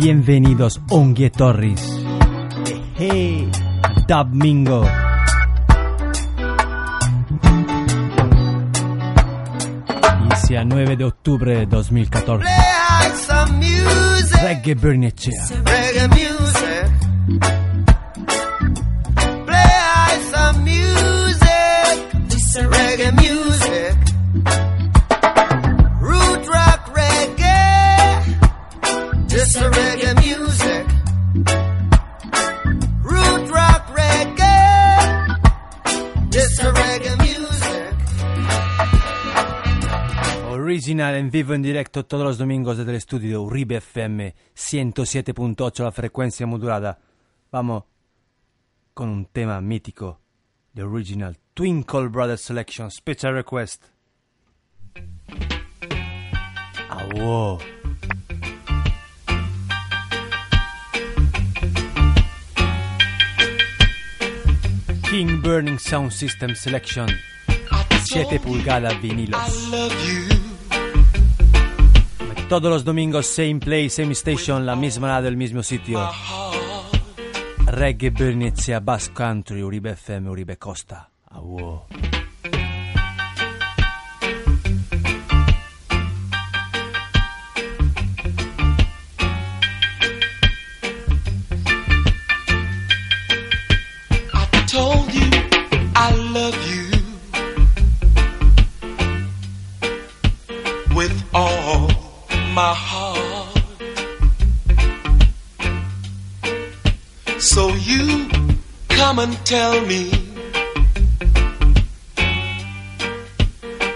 Bienvenidos Ongue Torres. Hey, Dub Mingo. Inicia 9 de octubre de 2014. Reggae Bernecea. Reggae music. Play some music. Reggae music. Original en vivo en directo todos los domingos desde el estudio Uribe FM 107.8 la frecuencia modulada. Vamos con un tema mítico de Original Twinkle Brothers Selection Special Request. Ah, wow. King Burning Sound System Selection 7 pulgadas vinilos. Todos los domingos, same place, same station, la misma radio, el mismo sitio. Reggae Bernizia, Bass Country, Uribe FM, Uribe Costa. Ah, wow. My heart. So you come and tell me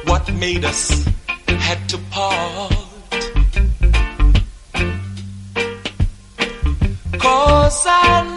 what made us had to part. Cause I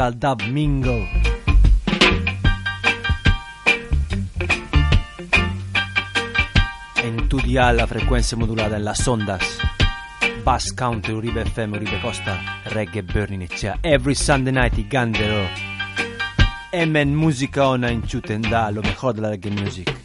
Tropical Dub Mingo. En tu dial la frecuencia modulada en las ondas. Bass Country, Uribe FM, Uribe Costa, Reggae Burning Echea. Every Sunday night y Gandero. Emen música ona in Chutenda, lo mejor de la reggae music.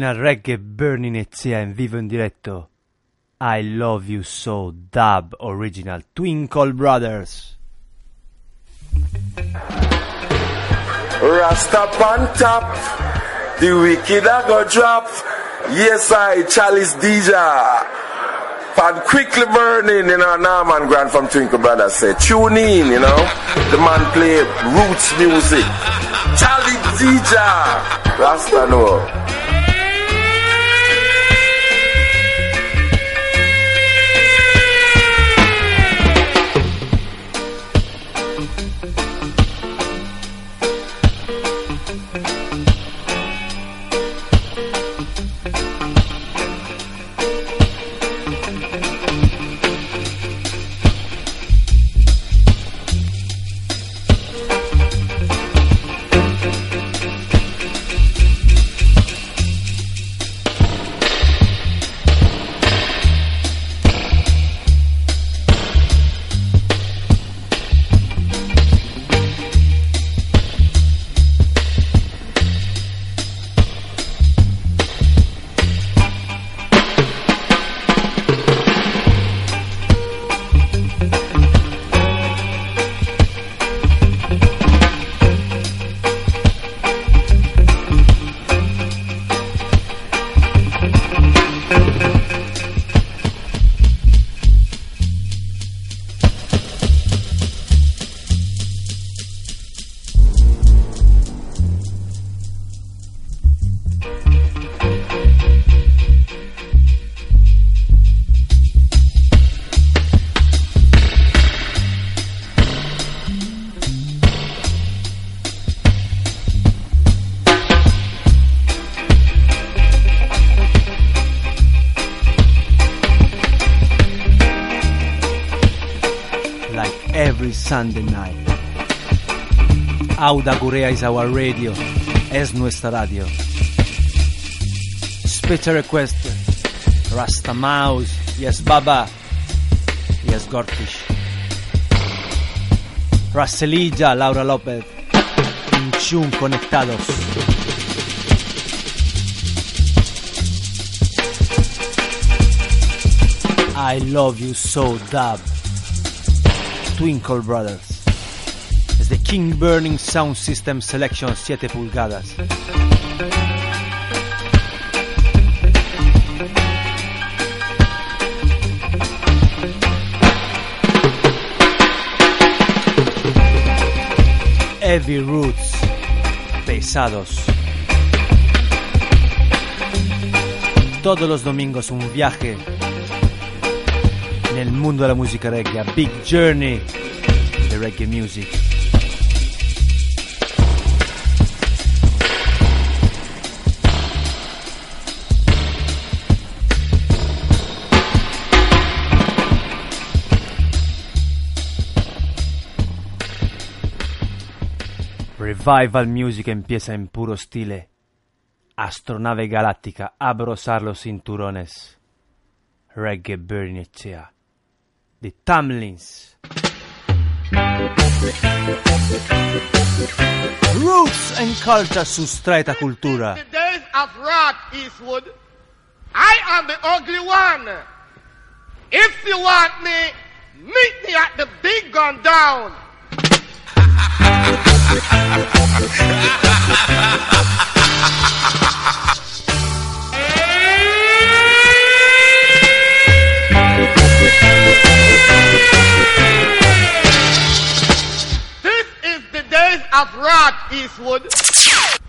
Original Reggae Burning Echea en vivo en directo. I Love You So Dub Original Twinkle Brothers. Rasta on top, the wicked a go drop. Yes, I, Chalice DJ. And quickly burning, you know, Norman Grand from Twinkle Brothers said, tune in, you know. The man play roots music. Charlie DJ. Rasta know. Sunday night. Auda Gurea is our radio, es nuestra radio. Special request, Rasta Mouse, yes Baba, yes Gortish. Raselilla, Laura López, Inchun conectados. I love you so, Dub. Twinkle Brothers. Es de King Burning Sound System Selection 7 pulgadas. Heavy Roots. Pesados. Todos los domingos un viaje en el mundo de la música reggae, a Big Journey de reggae music. Revival Music empieza en puro estile. Astronave galáctica, abrosar los cinturones. Reggae Bernicea. The Tamlins. Roots and culture sustraita cultura. The days of Rod Eastwood, I am the ugly one. If you want me, meet me at the big gun down. of Rod Eastwood.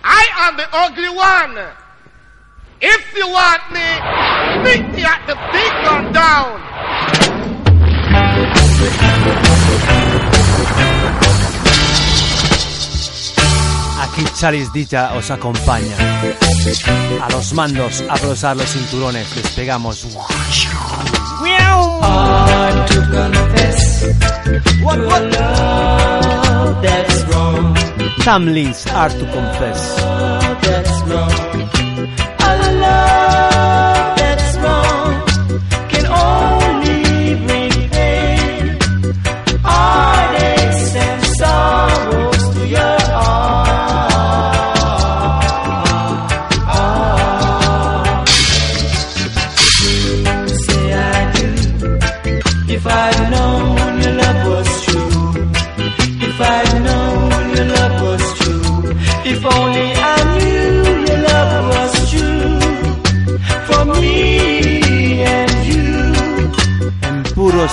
I am the ugly one. If you want me, meet me at the big gun down. Aquí Charles Dita os acompaña. A los mandos, a brosar los cinturones, despegamos. I to confess what, what love that's wrong. Tamlins are to confess.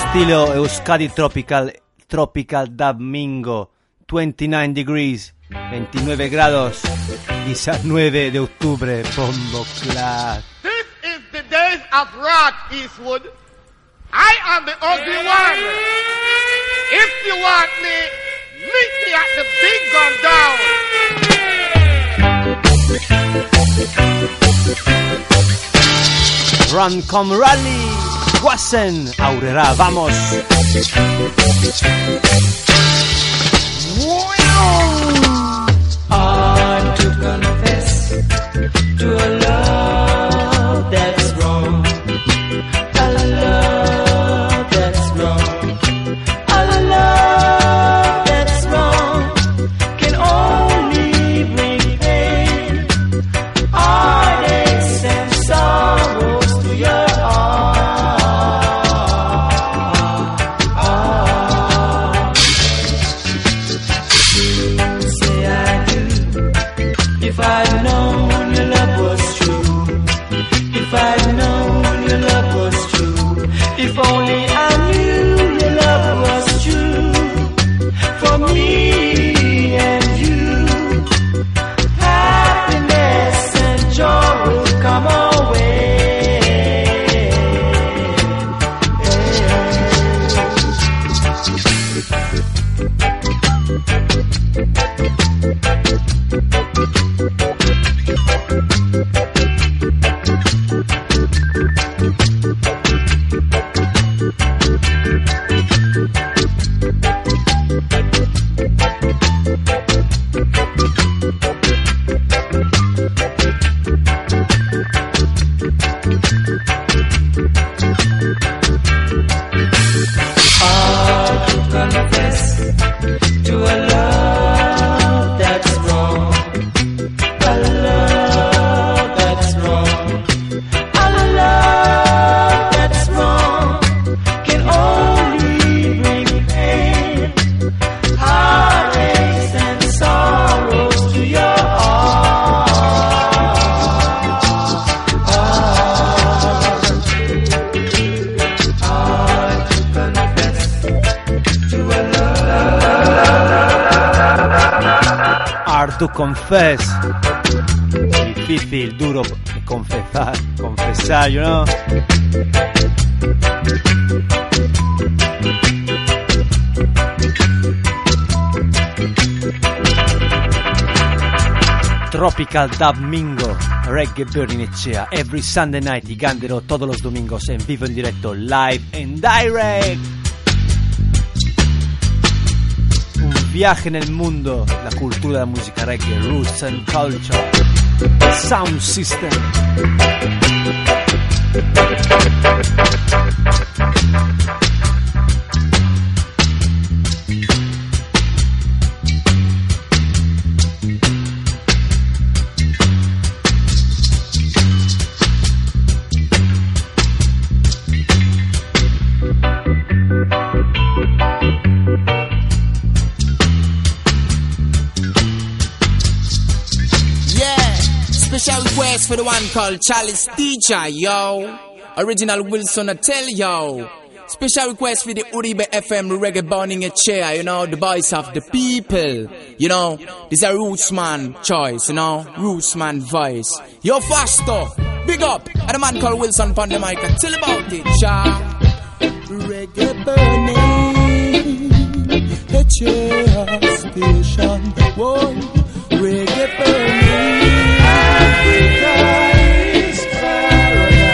Estilo Euskadi Tropical, Tropical Domingo, 29 degrees, 29 grados, 19 de octubre, Bombo. This is the days of rock, Eastwood. I am the ugly one. If you want me, meet me at the big gun down. Run Come Rally, Wassen, Aurrera, vamos. Hard to confess to a confess. Difícil, duro de confesar, you know. Tropical Domingo, Reggae Burning Echea, every Sunday night y Gandero todos los domingos en vivo en directo, live and direct. Viaje en el mundo, la cultura de la música reggae, roots and culture, sound system. For the one called Charles DJ, yo. Original Wilson, I tell yo. Special request for the Uribe FM reggae burning a chair, you know, the voice of the people. You know, this is a roots man choice, you know, roots man voice. Yo, faster, big up, and a man called Wilson on the mic, tell about it, cha. Reggae burning, a chair station, whoa, reggae burning. Africa is paradise.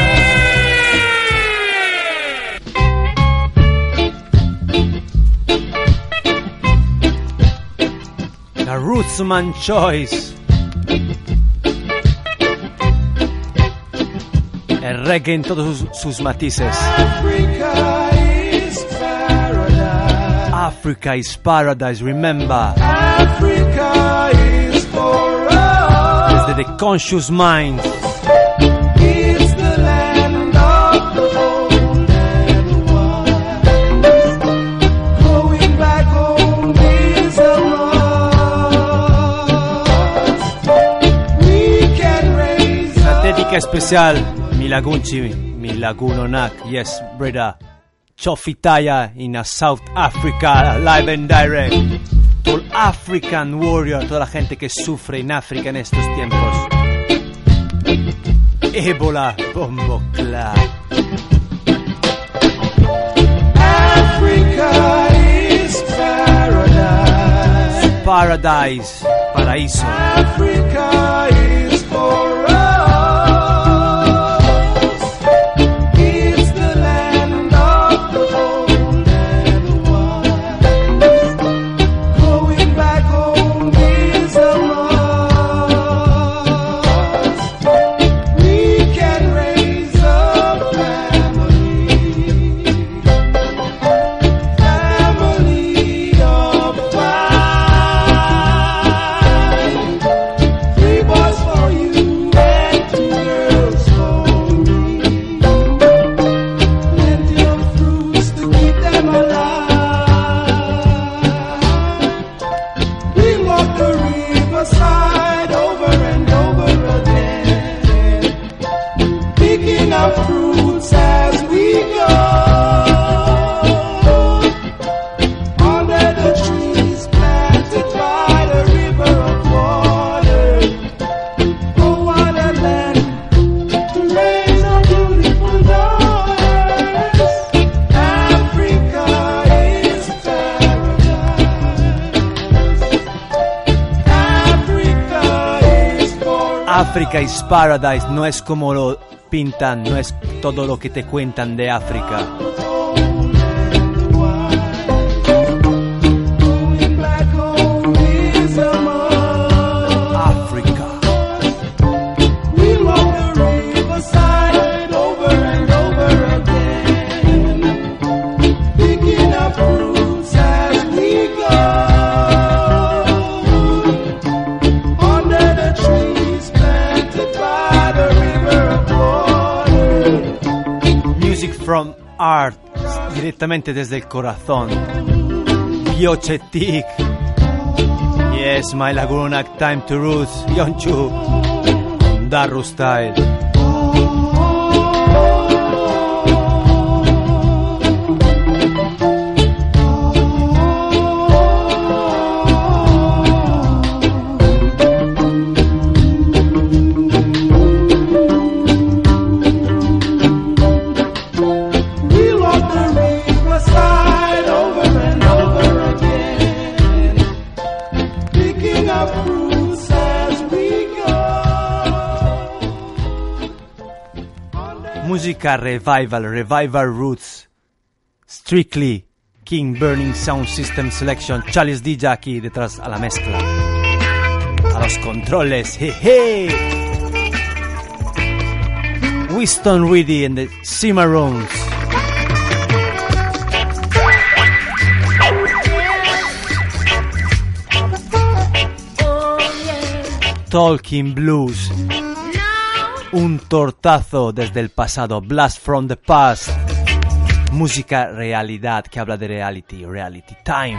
Rootsman Choice. El reggae en todos sus, sus matices. Africa is paradise. Africa is paradise, remember. Africa de The Conscious Mind. Una técnica especial, Milagunchi, Milagunonak, yes, Breda. Chofitaya in South Africa, live and direct. African Warrior, toda la gente que sufre en África en estos tiempos. Ébola, bombo. Africa is paradise. Paradise, paraíso. Africa is África is Paradise no es como lo pintan, no es todo lo que te cuentan de África. directamente desde el corazón. Yochetik. Yes, my Laguna, time to roots. Yonchu. Daru style. Revival, Revival Roots, Strictly, King Burning Sound System Selection, Charles DJ aquí detrás a la mezcla. A los controles, jeje. Winston Reedy and the Cimarrones. Oh, Talking Blues. un tortazo desde el pasado, Blast from the Past. Música realidad que habla de reality, reality time.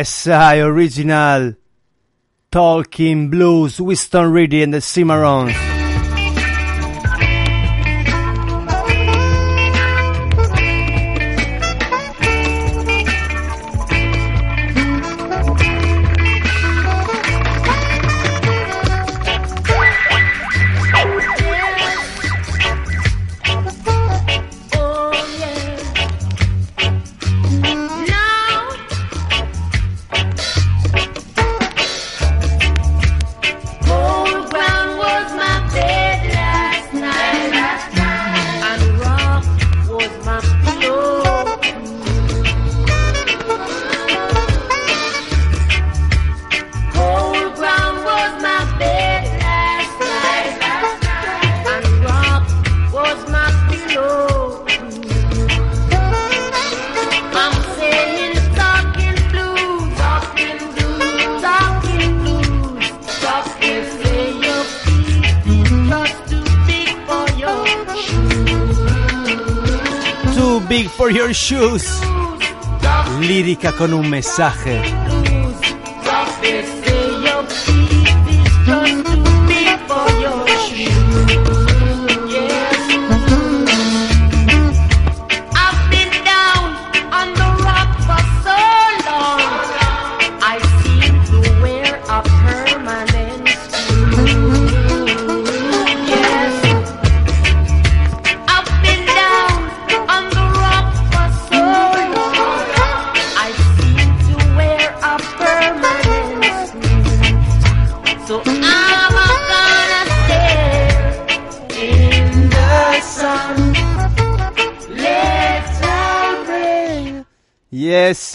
KSI original Talking Blues, Winston Reedy and the Cimarrons. Your shoes. Lírica con un mensaje.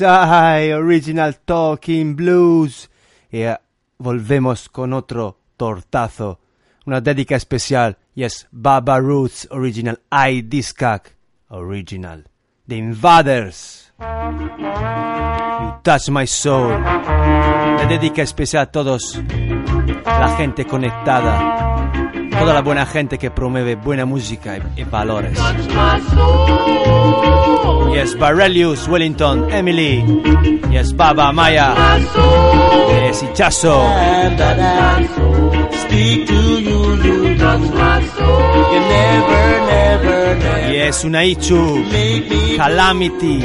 Original Talking Blues. Y eh, volvemos con otro tortazo. Una dedica especial. Yes, Baba Roots Original I Discac Original. The Invaders. You Touch My Soul. La dedica especial a todos. La gente conectada. Toda la buena gente que promueve buena música y, valores. Yes, Barelius, Wellington, Emily. Yes, Baba, Maya. Yes, Ichazo. time that I speak to you, you touch Yes, Unaichu. make me Calamity.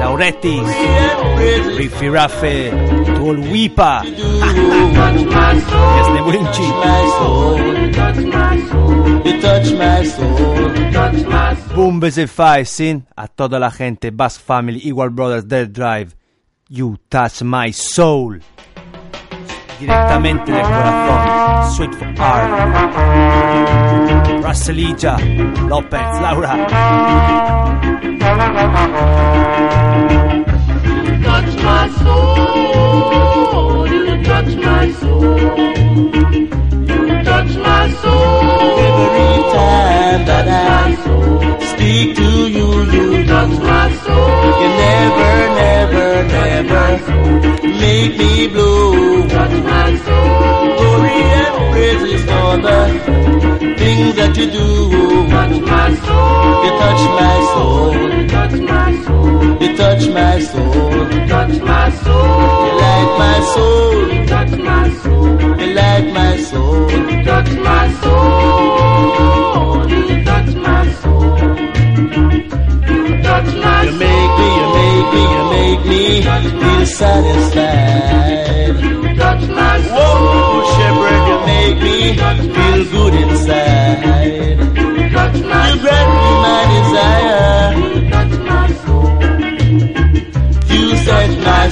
Lauretis. Riffy Raffe. Tuolwipa. do. touch my soul. Yes, Nebulunchi. My soul. You touch my soul. Touch my soul. Bumbes e Five, sin. A toda la gente. Bass Family, Equal Brothers, Dead Drive. You Touch My Soul. Direttamente del corazón. Sweet for Art. Russellija. Lopez, Laura. touch my soul. You touch my soul. You touch my soul. Every time that I speak to you, you touch my soul. You never, never, you. Touch my soul. You touch my soul. You touch my soul. You touch my soul. You touch my soul. You light my soul. You touch my soul. You light my soul. You touch my soul.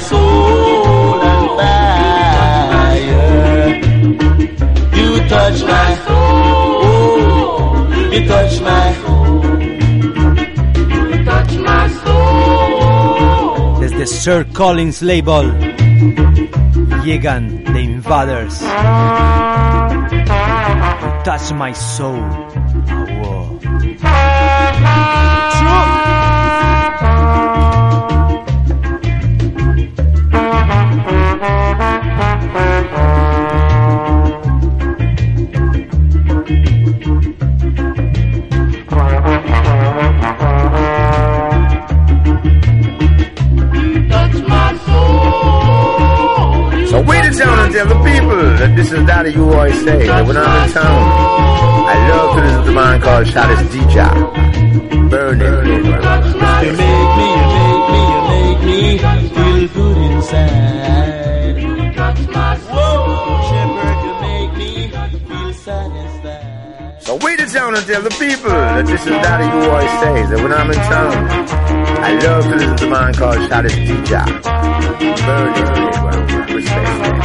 Soul on fire. You touch my soul. You touch my soul, You touch my soul. Desde Sir Collins Label. Llegan The Invaders. You Touch My Soul. People this is Daddy you always say that when I'm in town, I love to listen to a man called Chalice DJ. Burning. You make me, you make me, you make me feel good inside. You touch my soul. Shepherd, you make me feel satisfied. So wait it down and tell the people that this is Daddy you always say that when I'm in town, I love to listen to a man called Chalice DJ. Burning. Respect.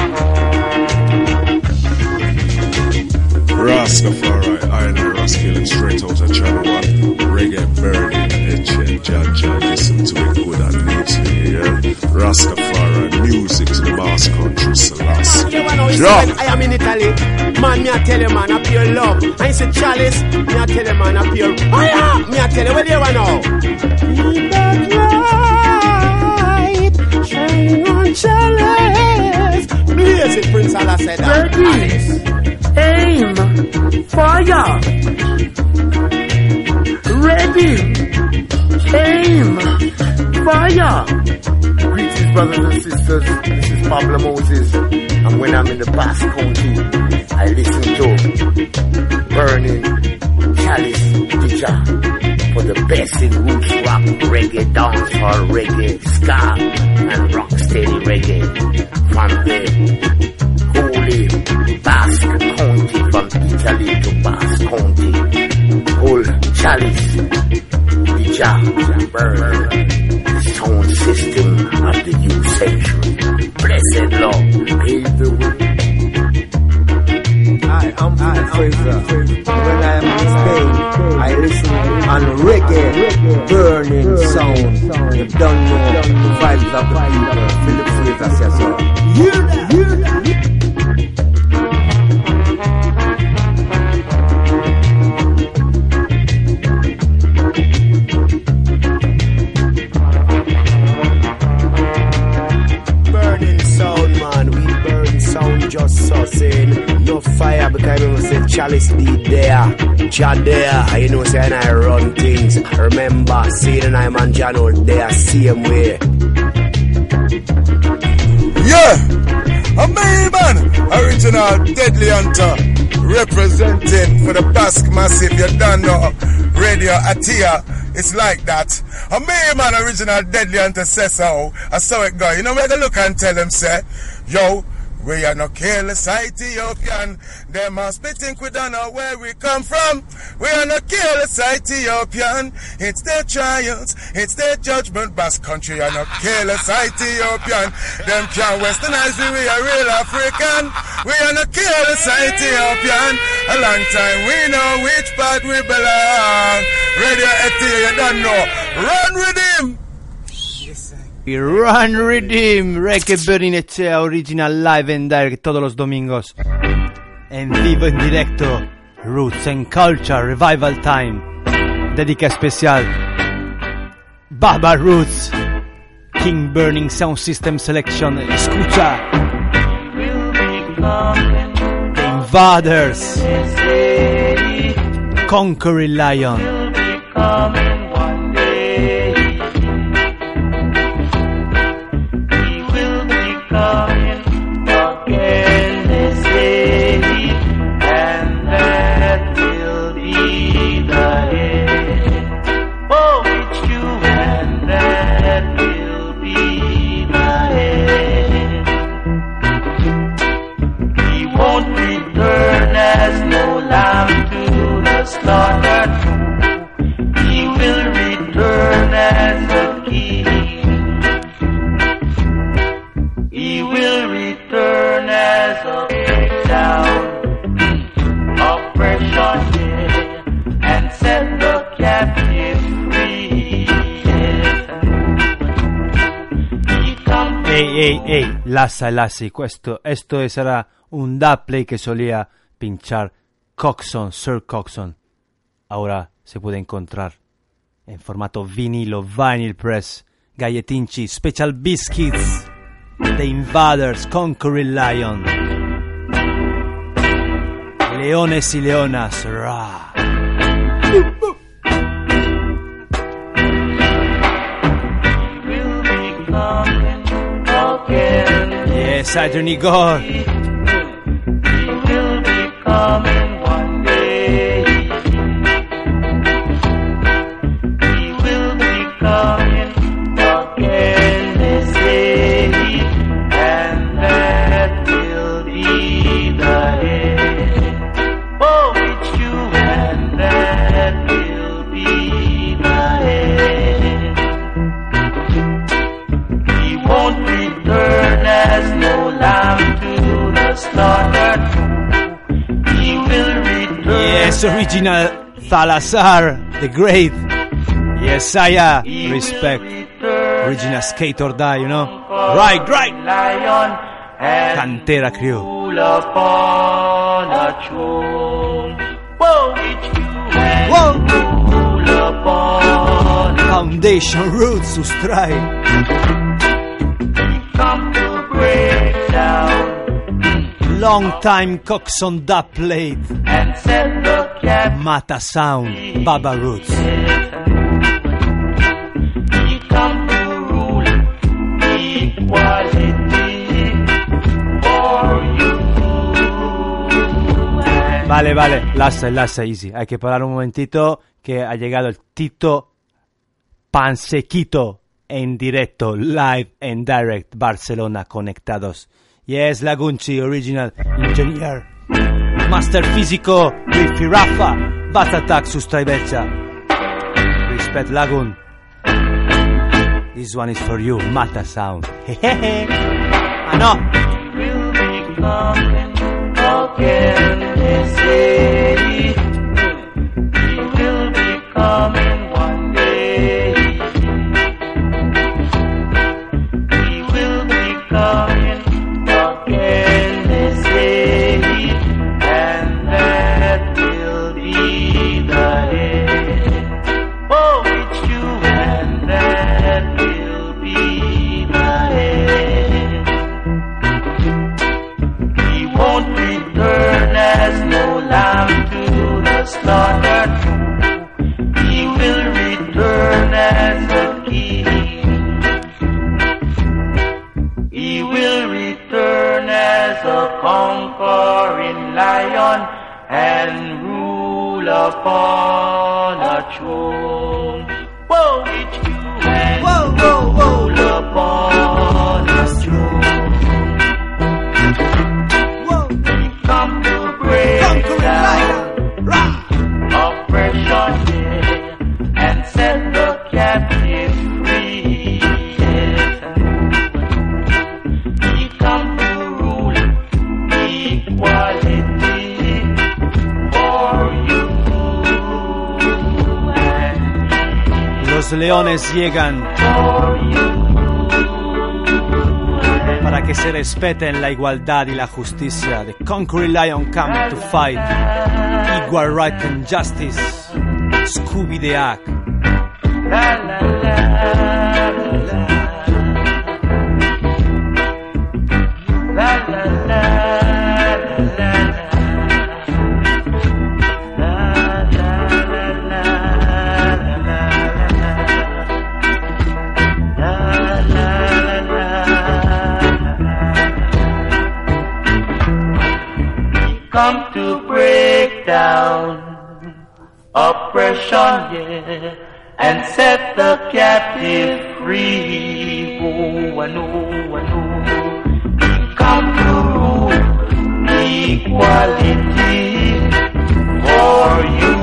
Rastafari, I know Raskilling straight out of Channel 1. Reggae burning, Eche, Jaja, listen to it good and neatly, yeah? Rastafari, music to the mass country, Selassie. You Drop. I am in Italy. Man, me I tell you, man, I pure love. And he said, Chalice, me I tell you, man, I pure fire. Me I tell you, where you are now? Keep that light shining on Chalice. Blaze it, Prince Allah said that. Alice. Fire, ready, Aim. fire. Greetings, brothers and sisters. This is Pablo Moses. And when I'm in the Basque County, I listen to Burning Chalice Dija for the best in roots rock, reggae, dancehall, reggae, ska, and rocksteady reggae from the holy Basque County, from Italy to Basque County. Whole chalice, Dija, burn sound system of the new century. Blessed Lord, pave the way. I am I, Fraser. When I am in Spain, I listen on reggae, burning sound. You don't know the vibes of the people. Philip Fraser says so. Hear that. Chalice be there. Jah there. You know, saying I run things. Remember, seeing and I'm John out there, same way. Yeah, a me man, original Deadly Hunter, representing for the Basque Massive. You don't know, Radio Atia. It's like that. A man, original Deadly so. I saw it go. You know where they look and tell them, say, yo. We are no careless Ethiopian. They must be think we don't know where we come from. We are no careless Ethiopian. It's their trials, it's their judgment. Basque country are no careless Ethiopian. Them can't westernize me, we are real African. We are no careless Ethiopian. A long time we know which part we belong. Radio Ethiopia, you don't know. Run with him! Run Redeem, Reggae Burning Echea Original Live and Direct todos los domingos. En vivo, en directo. Roots and Culture Revival Time. Dedica especial. Baba Roots. King Burning Sound System Selection. Escucha. The Invaders. Conquering Lion. Ehi, ehi, e lassi, questo, esto sarà un dubplay que solía pinchar Coxon, Sir Coxon. Ahora se puede encontrar en formato vinilo, vinyl press, galletinchi, special biscuits, The Invaders, Conquering Lion. Leones y leonas, ra. Saturn God. original Thalassar, the Great. Yes, I uh, respect. Original skate or die, you know. Right, right. Cantera Crew. Whoa. Foundation roots to strike long time cocks on that plate. Mata Sound, Baba Roots. Vale, vale, lassa, lassa, easy. Hay que parar un momentito que ha llegado el Tito Pansequito en directo, live and direct, Barcelona conectados. Yes, Lagunchi, original engineer. Master físico, Riffy Rafa, Bat Attack, Sustraibecha. Respect Lagun. This one is for you, Mata Sound. Hehehe. ah, no. will be coming again, they say. He will be coming upon a throne. Leones llegan para que se respeten la igualdad y la justicia. The Conquering Lion come to fight. Equal right and justice. Scooby the Hack. Oppression, yeah, and set the captive free. Oh, I know, I know. Come to rule equality for you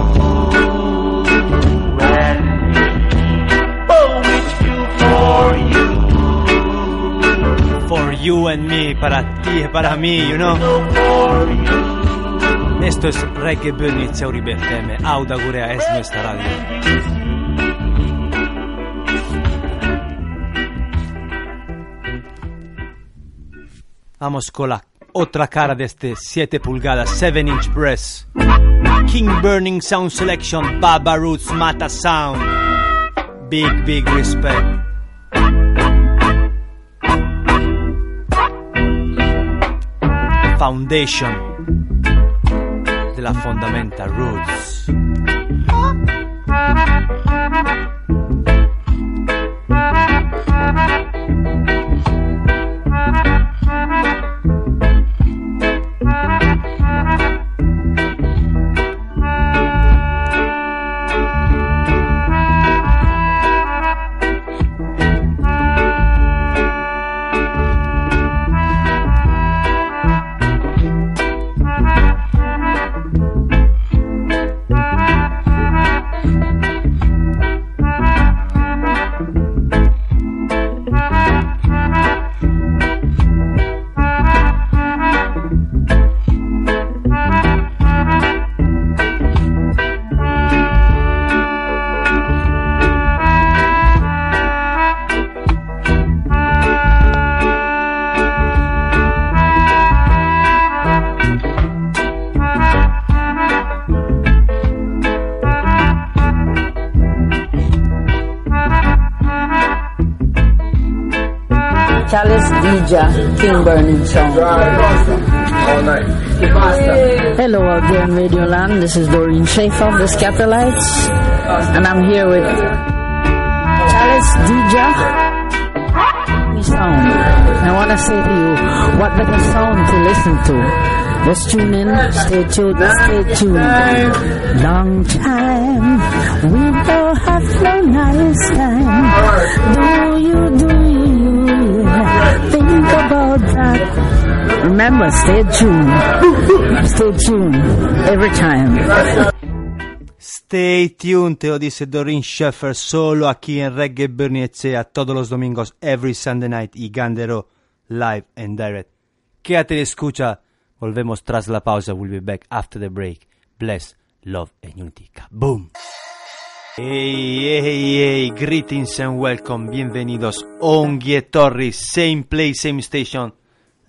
and me. Oh, it's you for you. For you and me, para ti para mí, you know. For you. Esto es Reggae Burnitz Uribe FM. Auda Gurea es nuestra radio. Vamos con la otra cara de este 7 pulgadas, 7 inch press. King Burning Sound Selection, Baba Roots Mata Sound. Big, big respect. Foundation de la Fundamenta Roots. Chalice Dija, King Burning Song. Hello again, Radio Land. This is Doreen Schaefer of the Scatterlights, and I'm here with Charles. Me sound. I want to say to you, what better sound to listen to Just tune in, stay tuned, stay tuned. Long time, we don't have no nice time. Do you, do you. Think about that? Remember, stay tuned. Stay tuned every time. Stay tuned, te lo dice Doreen Sheffer solo aquí en Reggae Bernie Echea todos los domingos, every Sunday night y Gandero live and direct. Quédate y escucha. Volvemos tras la pausa. We'll be back after the break. Bless, love and unity. Boom. Hey, hey, hey, greetings and welcome. Bienvenidos. Ongie Torres, same place, same station.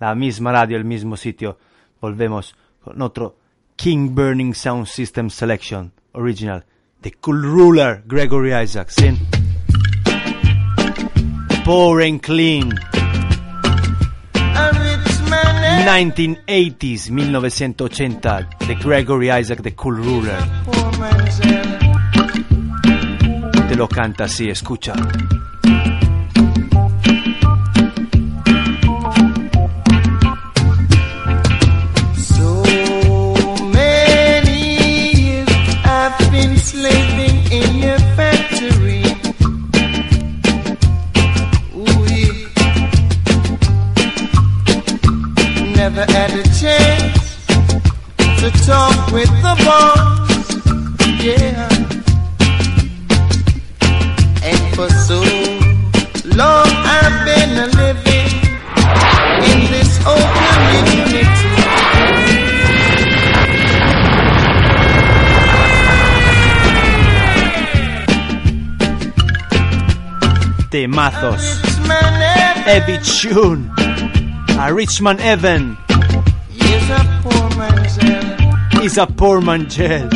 La misma radio, el mismo sitio. Volvemos con otro King Burning Sound System Selection original. The Cool Ruler, Gregory Isaacs. In Poor and Clean. 1980s, 1980, The Gregory Isaac, The Cool Ruler. Lo canta así, escucha. So for so long I've been a living in this community. Temazos. Heavy Tune. A Richman Evan. Is a poor man's hell. Is a poor man jail.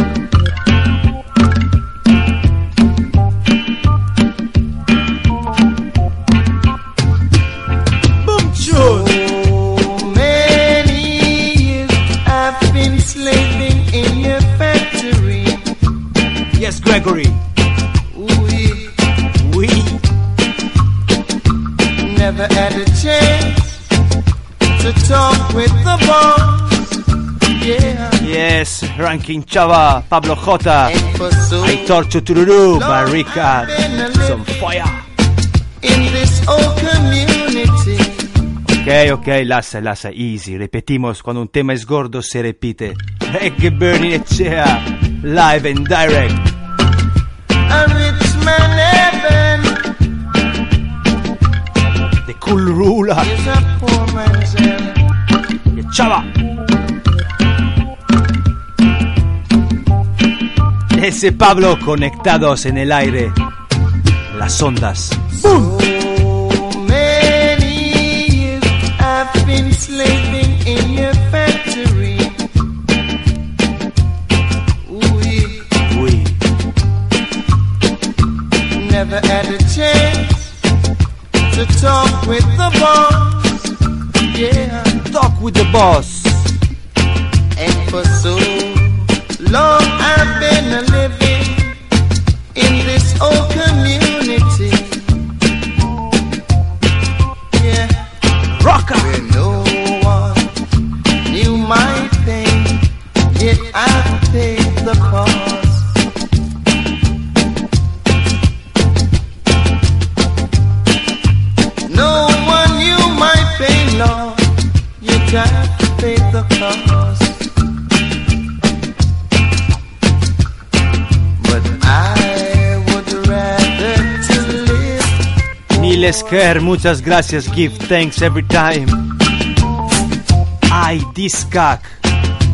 Gregory. Yeah. We. Never had a chance to talk with the boss. Yeah. Yes, Ranking Chava, Pablo J. For so Aitor Chutururu, Barrica. Some fire. in this old community. Ok, ok, lassa, lassa, easy. Repetimos, cuando un tema es gordo se repite. Reggae Burning Echea, live and direct. A rich man heaven The Cool Ruler. is a poor man's hell. Chava. Ese Pablo conectados en el aire. Las ondas. So many years I've been to talk with the boss. Yeah. Talk with the boss. And for so long I've been a living in this old community. Yeah. Rocker. Live Miles muchas gracias. Give thanks every time. Ay, Discac.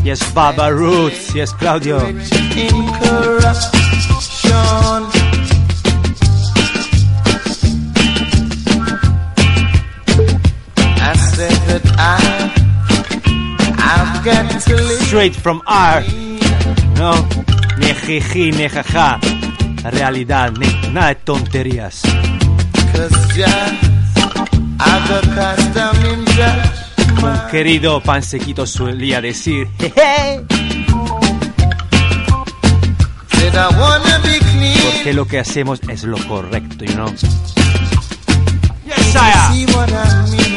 Yes, Baba Roots. Yes, Claudio. in corruption. I said that I, I've got to live. Straight from R. No, ni jiji, ni jaja. Realidad, ni nada de tonterías. Cause just I got custom in judgment. Un querido pansequito solía decir, jeje, Said I wanna be clean. porque lo que hacemos es lo correcto, you know. Yes, I am.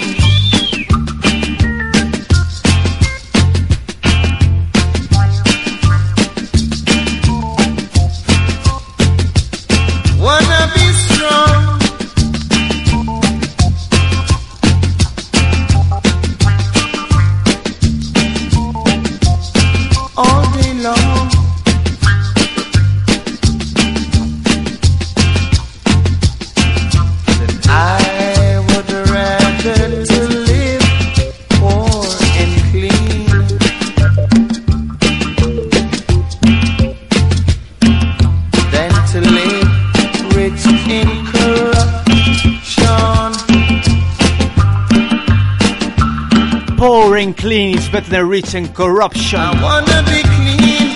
Clean is better than rich and corruption. I wanna be clean.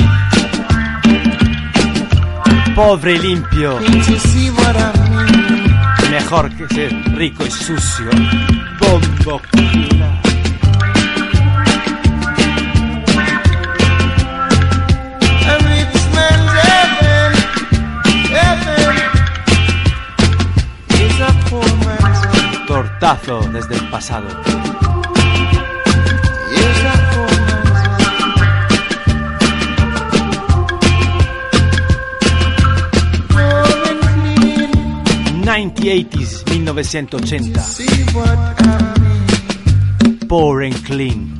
Pobre y limpio, see what I mean? mejor que ser rico y sucio. Bombo. Tortazo desde el pasado. 1980s, 1980. see what I mean. Poor and clean.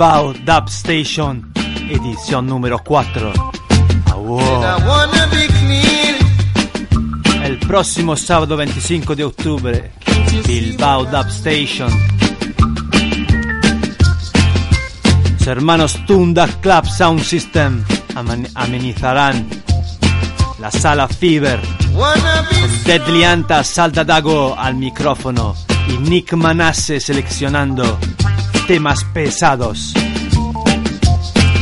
Bilbao Dub Station, edición número 4. Ah, wow. El próximo sábado 25 de octubre, Bilbao Dub Station. Los hermanos Tunda Club Sound System amenizarán la sala Fever. Con Deadly Anta Salta Dago al micrófono y Nick Manasse seleccionando temas pesados.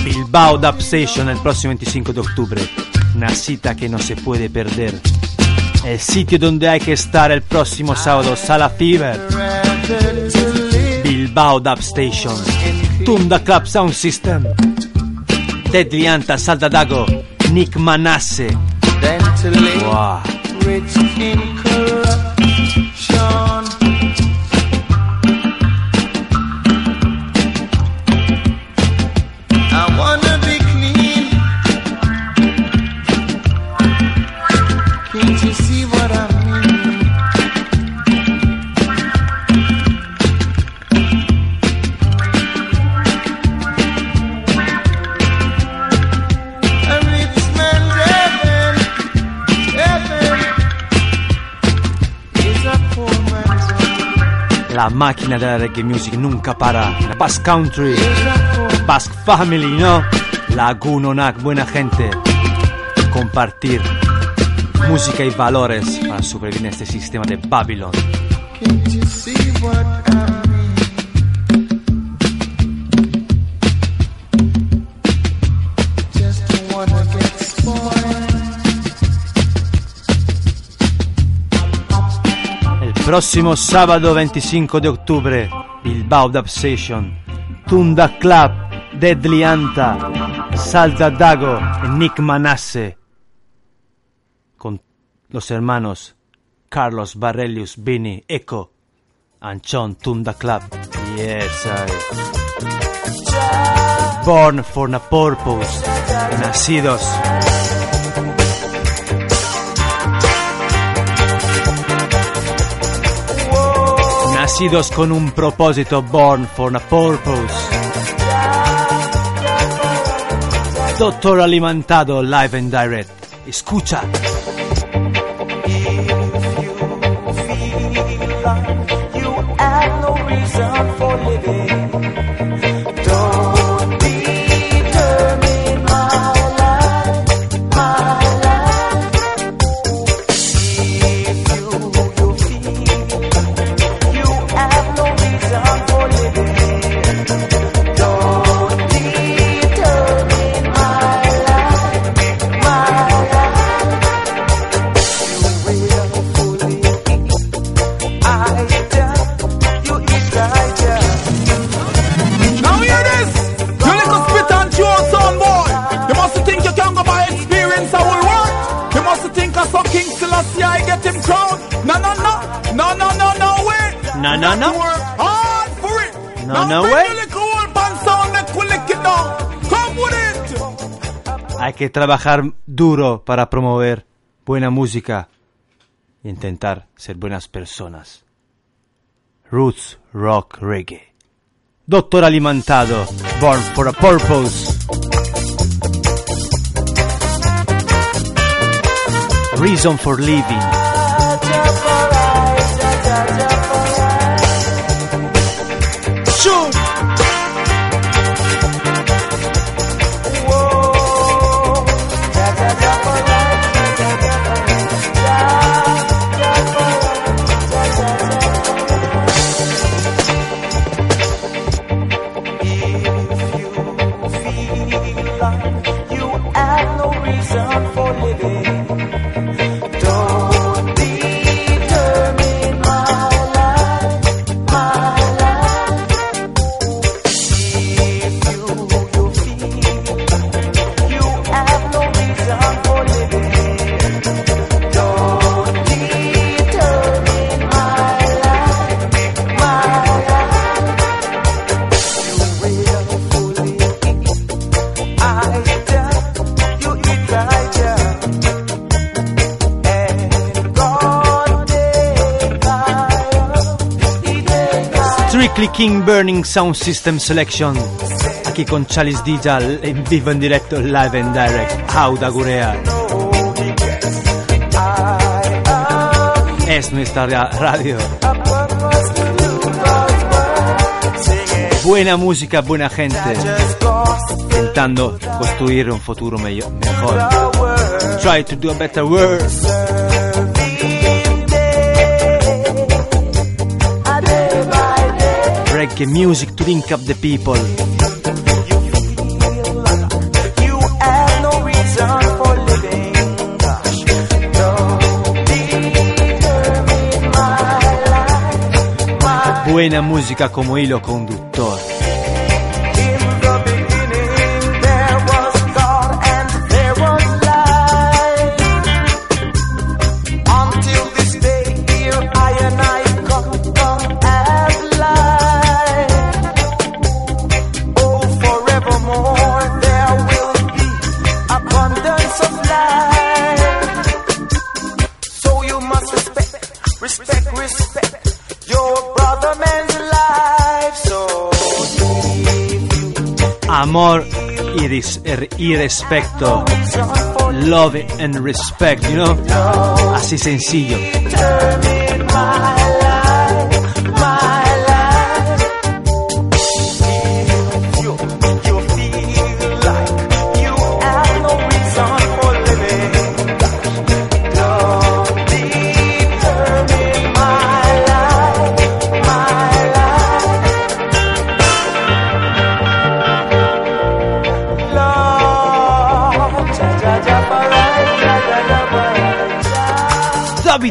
Bilbao Dub Station el próximo 25 de octubre. Una cita que no se puede perder. El sitio donde hay que estar el próximo sábado, Sala Fever, Bilbao Dub Station, Tunda Club Sound System, Deadly Anta Salta Dago, Nick Manasse. Wow. Máquina de la reggae music nunca para. La Basque Country, Basque Family, ¿no? La Gunonak, buena gente. Compartir música y valores para sobrevivir en este sistema de Babylon. Próximo sábado 25 de octubre, Bilbao Dub Session, Tunda Club, Deadly Anta, Salta Dago y Nick Manasse. Con los hermanos Carlos Barrelius, Vini, Echo, Anchon, Tunda Club. Yes, I. Born for a purpose, nacidos nacidos con un propósito, born for a purpose. Doctor alimentado live and direct Escucha. King Selassie I get him crown! No, no, no! No, no, no, no way! No, no, no. Work hard for it! No, now no bring way. your little old band sound make we lick it down! Come with it! Hay que trabajar duro para promover buena música e intentar ser buenas personas. Roots Rock Reggae. Doctor Alimentado, Born for a Purpose. Reason for Living. Strictly King Burning Sound System Selection. Aquí con Chalice DJ en vivo en directo, live and direct. Auda Gurea. Es nuestra ra- radio. Buena música, buena gente. Intentando construir un futuro mejor. Try to do a better world. reggae music to link up the people. Buena música como hilo conductor. Amor y, ris- er- y respeto. Love and respect, you know? Así sencillo.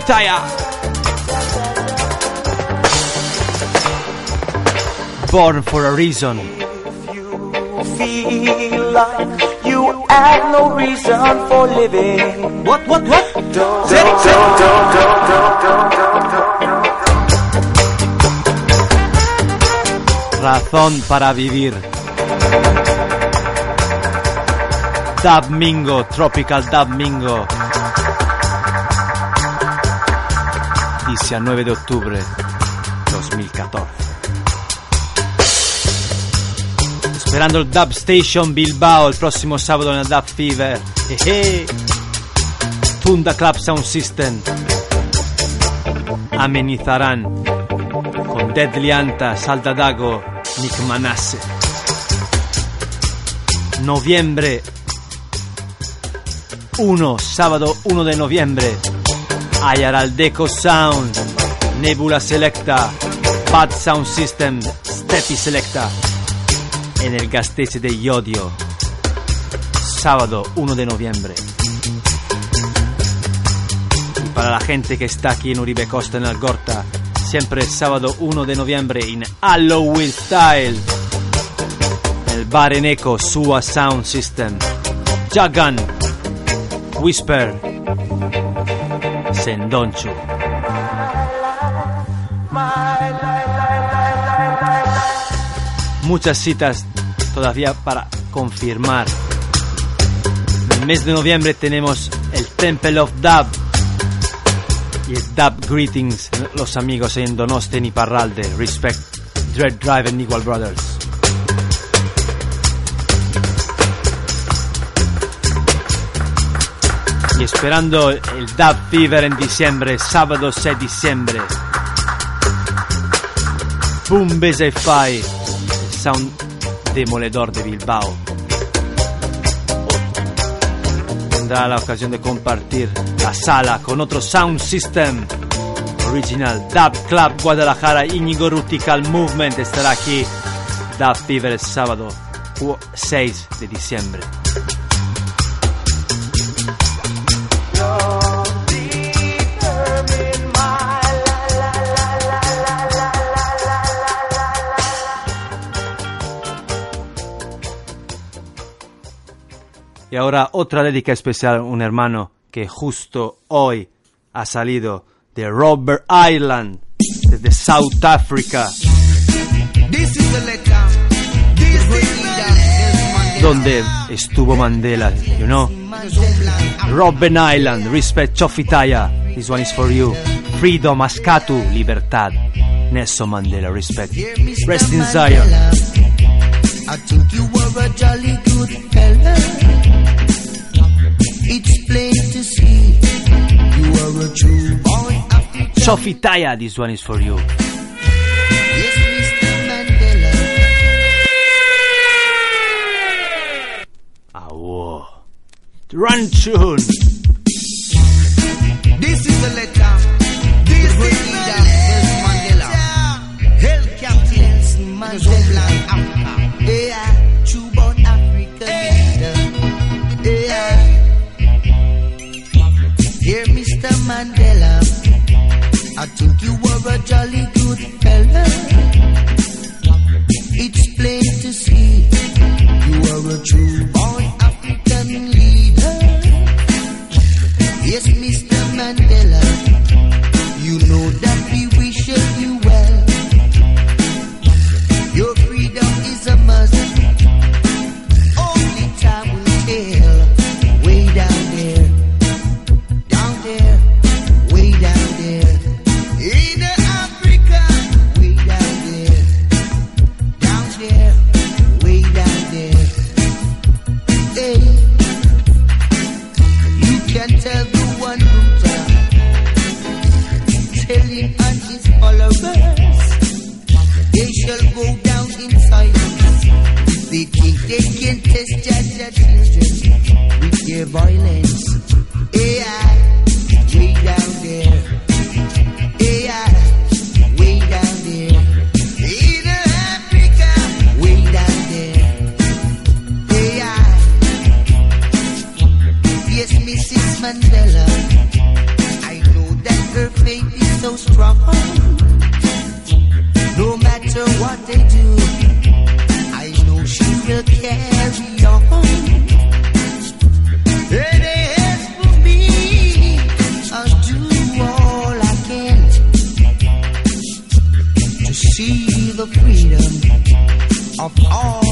Dabitaya. Born for a reason. feel like you have no reason for living. What, what, what? Don't, Say it, say it. don't, don't, don't, don't, don't, don't. Razón para vivir. Dub Mingo, Tropical Dub Mingo. A 9 de octubre 2014. Sperando il Dub Station Bilbao il prossimo sabato nella Dub Fever. Ehe. Tunda Club Sound System. Amenizaran con Deadly Anta, Saldadago, Nick Manasse. Noviembre 1, sábado 1 di novembre Ayaraldeco Sound, Nebula Selecta, Bad Sound System, Steffi Selecta, en el Gastese de Iodio, sábado 1 de noviembre. Para la gente que está aquí en Uribe Costa, en Algorta, siempre sábado 1 de noviembre en Halloween Style, el bar en eco Sua Sound System, Jagan, Whisper, Sendonchu. Muchas citas todavía para confirmar. En el mes de noviembre tenemos el Temple of Dub y el Dub Greetings, los amigos en Donosten y Parralde, Respect, Dread Drive and Igual Brothers. Y esperando el Dub Fever en diciembre, sábado 6 de diciembre. Boom Bese Fai, sound demoledor de Bilbao. Tendrá la ocasión de compartir la sala con otro sound system original. Dub Club Guadalajara, Íñigo Rutical Movement estará aquí. Dub Fever el sábado 6 de diciembre. Y ahora otra dedica especial a un hermano que justo hoy ha salido de Robert Island, desde South Africa, This is the letter. This is the donde estuvo Mandela, you know. Robben Island, respect Chofitaya, this one is for you. Freedom, Askatu, Libertad. Nelson Mandela, respect. Rest in Zion. I think you were a jolly good fella. Sophie Taya, this one is for you. Yes, ah, whoa. Run tune. This is a letter. This is a letter. Mandela. Hell Captain Mandela. Mandela, I think you were a jolly good fella. It's plain to see you are a true born African leader. Yes, Mr. Mandela, you know that violence. AI, way down there. AI, way down there. Africa, way down there. Yes, Mrs. Mandela. I know that her faith is so strong. No matter what they do, off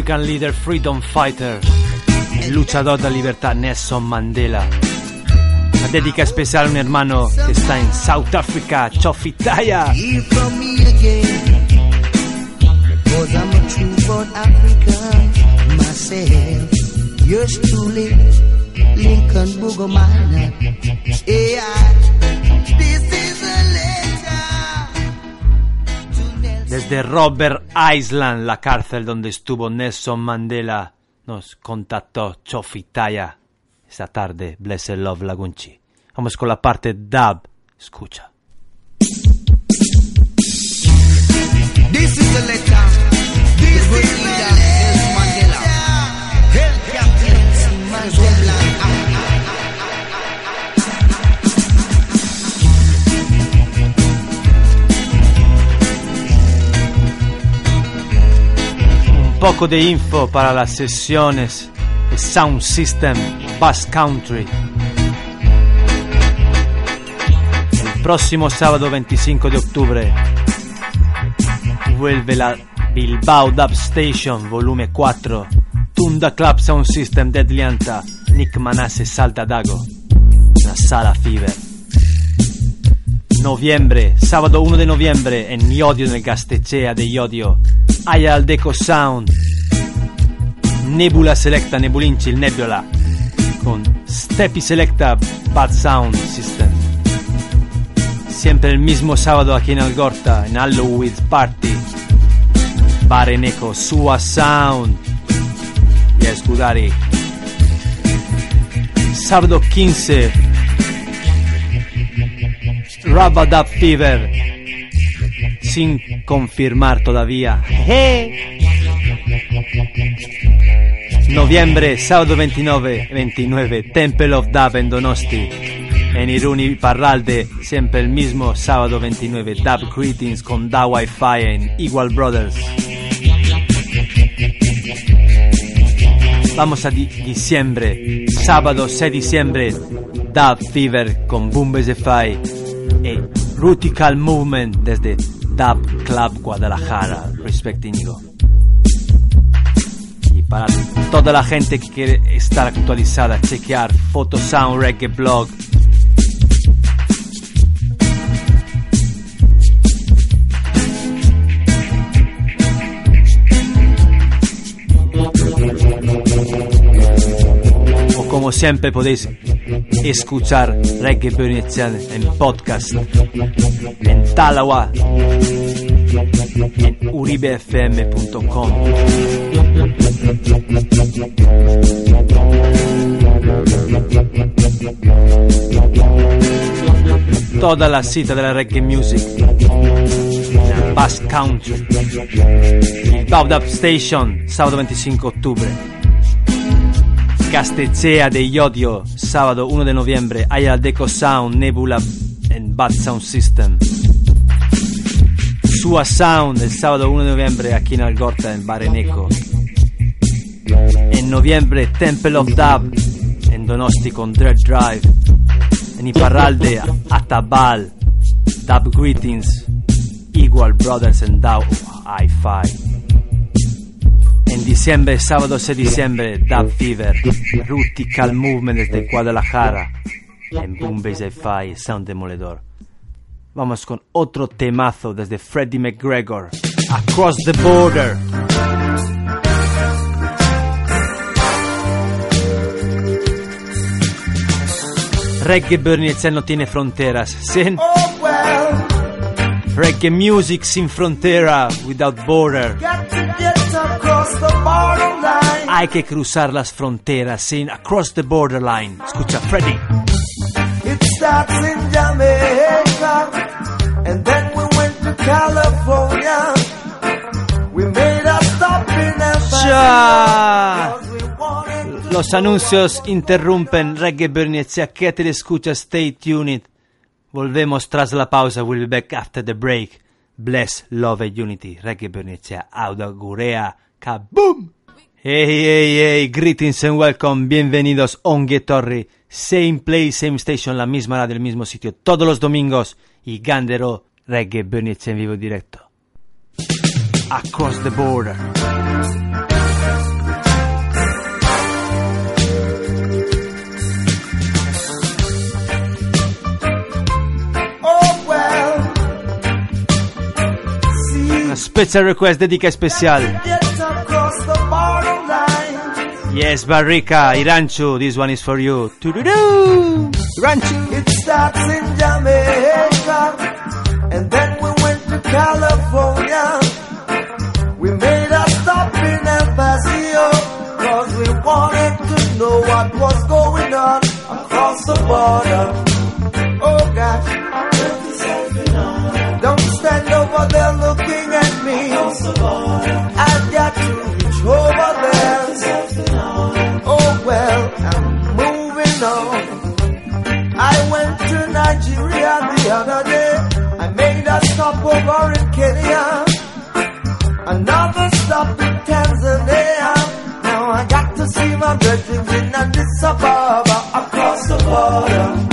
African Leader, Freedom Fighter, el luchador de la libertad Nelson Mandela. Una dedica especial a un hermano que está en South Africa, Chofitaya. Hear from me again. Cause Desde Robert Island, la cárcel donde estuvo Nelson Mandela, nos contactó Chofitaya esta tarde. Blessed Love Lagunchi. Vamos con la parte dub. Escucha. This is a letter. This is Captain Mandela. Poco de info para las sesiones Sound System Bass Country. El próximo sábado 25 de octubre vuelve la Bilbao Dub Station Volume 4, Tunda Club Sound System de Atlanta, Nick Manasse Salta Dago, la Sala Fever. Noviembre, sábado 1 de noviembre en Iodio nel Gastecea de Iodio, Aya al Deco Sound, Nebula Selecta Nebulinci il Nebula, con Stepi Selecta Bad Sound System. Siempre el mismo sábado aquí en Algorta, en Halloween Party, Bar Eneco, Sua Sound y a. Sábado 15, Rabadab Fever, sin confirmar todavía. Noviembre, sábado 29, 29, Temple of Dub en Donosti. En Iruni Parralde, siempre el mismo sábado 29, Dub Greetings con Da Wi-Fi en Igual Brothers. Vamos a di- diciembre, sábado 6 diciembre, Dub Fever con Boom e Rutical Movement desde Dub Club Guadalajara, respect Íñigo. Y para toda la gente que quiere estar actualizada, chequear Photosound Reggae Blog. O como siempre podéis escuchar Reggae Bernichan en podcast en Talawa en uribefm.com toda la cita de la reggae music Bass Country Bound Up Station sábado 25 octubre Castecea de Iodio sábado 1 de noviembre. Aya Deco Sound Nebula en Bad Sound System. Sua Sound el sábado 1 de noviembre aquí en Algorta en Bareneco en noviembre Temple of Dub en Donosti con Dread Drive. En Iparralde Atabal Dub Greetings Igual Brothers and Dow Hi-Fi diciembre, sábado 6 de diciembre, Dub Fever, Rutical Movement desde Guadalajara, en Boom Bass Hi-Fi, Sound Demoledor. Vamos con otro temazo desde Freddie McGregor, Across the Border. Reggae Bernice no tiene fronteras. Reggae music sin frontera, without border. Hay que cruzar las fronteras sin across the borderline. Escucha, Freddy. It starts in Jamaica, and then we went to California. We made a stop in Ya. Los anuncios interrumpen Reggae Bernice. Que te escucha, stay tuned. Volvemos tras la pausa. We'll be back after the break. Bless, love and unity. Reggae Bernice. Audagurea. Kaboom! Hey, hey, hey, greetings and welcome, bienvenidos Ongue Torri, same place, same station, la misma radio, el mismo sitio, todos los domingos y Gandero Reggae Bernice en vivo directo. Across the Border. Special request dedica across. Yes, Barrica, Iranchu, this one is for you. Iranchu. It starts in Jamaica, and then we went to California. We made a stop in El Paso, cause we wanted to know what was going on across the border. Oh gosh. Don't stand over there. I've got to reach over there. Oh well, I'm moving on. I went to Nigeria the other day. I made a stop over in Kenya. Another stop in Tanzania. Now I got to see my brethren in Addis Ababa across the border.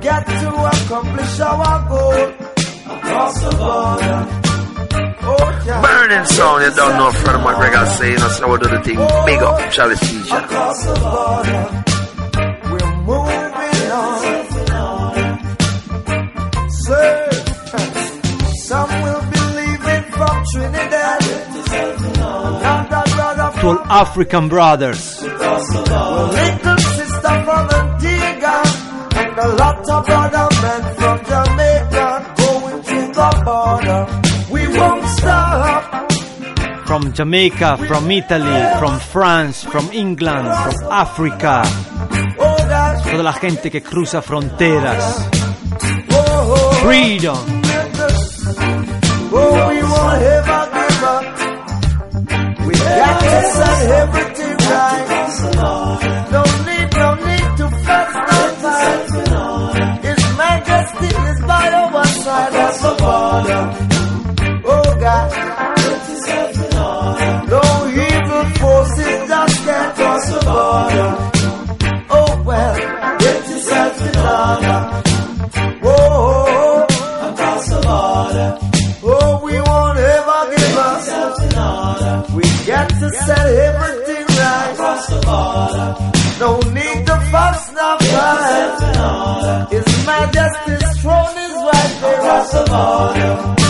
Get to accomplish our goal across the border. Oh. Burning Song. You don't know Freddie McGregor saying that's how we do the thing. Big up, Chalice DJ. Of brother men from Jamaica. From Italy, from France, from England, from Africa. Toda la gente que cruza fronteras. oh, oh, Freedom. Got to set everything right. No need, no need to fight. His majesty is by our side of the border. Set everything right. Across the border. No need to fuss, no fight. His Majesty's throne is right there across the border.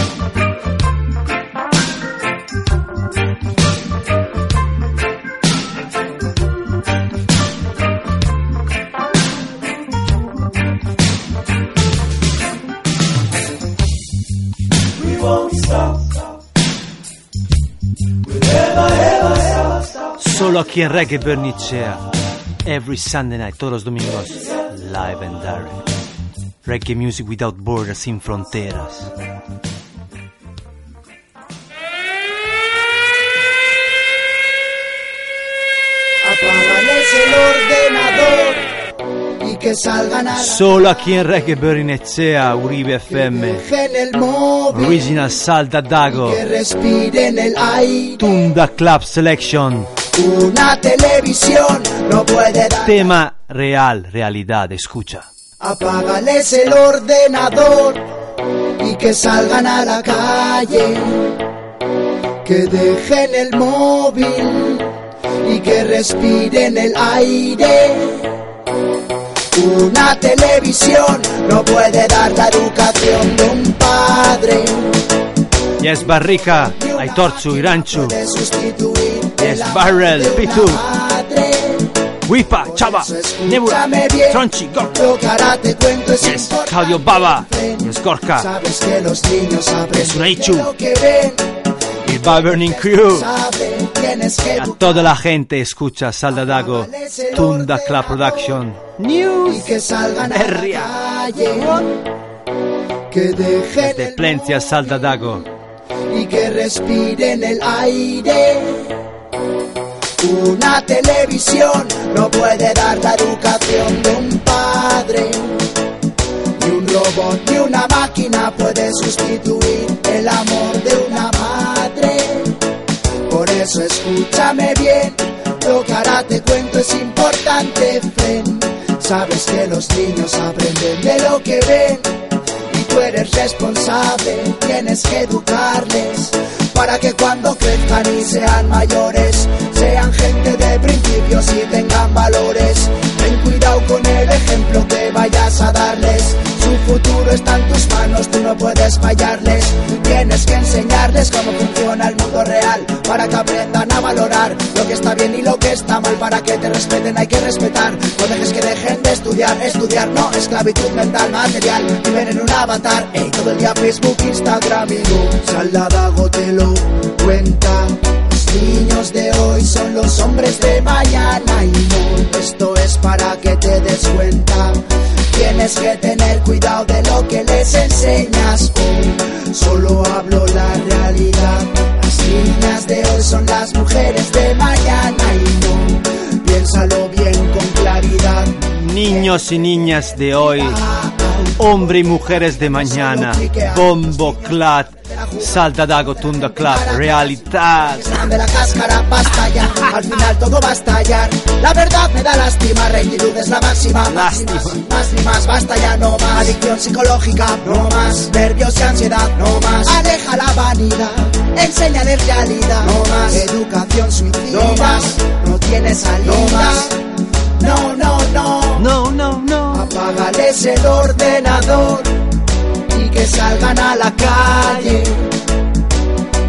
Aquí en Reggae Bernicea. Every Sunday night, todos los domingos. Live and direct. Reggae music without borders, sin fronteras. Que salgan a Solo aquí en Reggae Bernicea, Uribe FM. en el móvil, Original Salda Dago. que respiren el aire. Tunda Club Selection. Una televisión no puede dar. Tema real, realidad, escucha. Apágales el ordenador y que salgan a la calle. que dejen el móvil y que respiren el aire. Una televisión no puede dar la educación de un padre. Yes, Barrica, Aitortzu, Irantzu. Yes, Barrel, Pitu. Wipa, Chava, Nebula, Tronchi, Gorka. Lo que ahora te cuento es Yes, Claudio Baba. Yes, Gorka. Sabes que los niños aprenden que ven. Il Burning Crew. A toda la gente escucha Saldadago, Tunda Club Production. News y que salgan a la calle. Que dejen De Plencia Saldadago. y que respiren el aire. Una televisión no puede dar la educación de un padre. Ni un robot ni una máquina puede sustituir el amor de una madre. Por eso escúchame bien, lo que ahora te cuento es importante, friend. Sabes que los niños aprenden de lo que ven y tú eres responsable, tienes que educarles para que cuando crezcan y sean mayores sean gente de principios y tengan valores. Ten cuidado con el ejemplo que vayas a darles. Su futuro está en tus manos, tú no puedes fallarles. Tienes que enseñarles cómo funciona el mundo real para que aprendan a valorar lo que está bien y lo que está mal. Para que te respeten hay que respetar. No dejes que dejen de estudiar, estudiar no, esclavitud mental, material. Viven en un avatar, ey, todo el día Facebook, Instagram y no. Saldadago te lo cuenta. Los niños de hoy son los hombres de mañana y no, esto es para que te des cuenta. Tienes que tener cuidado de lo que les enseñas hoy. Solo hablo la realidad. Las niñas de hoy son las mujeres de mañana y no. Piénsalo bien con claridad. Niños y niñas de hoy, hombre y mujeres de mañana, Bombo Clat, Saldadago Tunda Club, Realidad. de la cáscara basta ya, al final todo va a estallar. La verdad me da lástima, rectitud es la máxima. Lástima. Más ni más, basta ya, no más. Adicción psicológica, no más. Nervios y ansiedad, no más. Aleja la vanidad, enséñale realidad, no más. Educación suicida, no más. No tiene salida. No, no, no. Apágales el ordenador y que salgan a la calle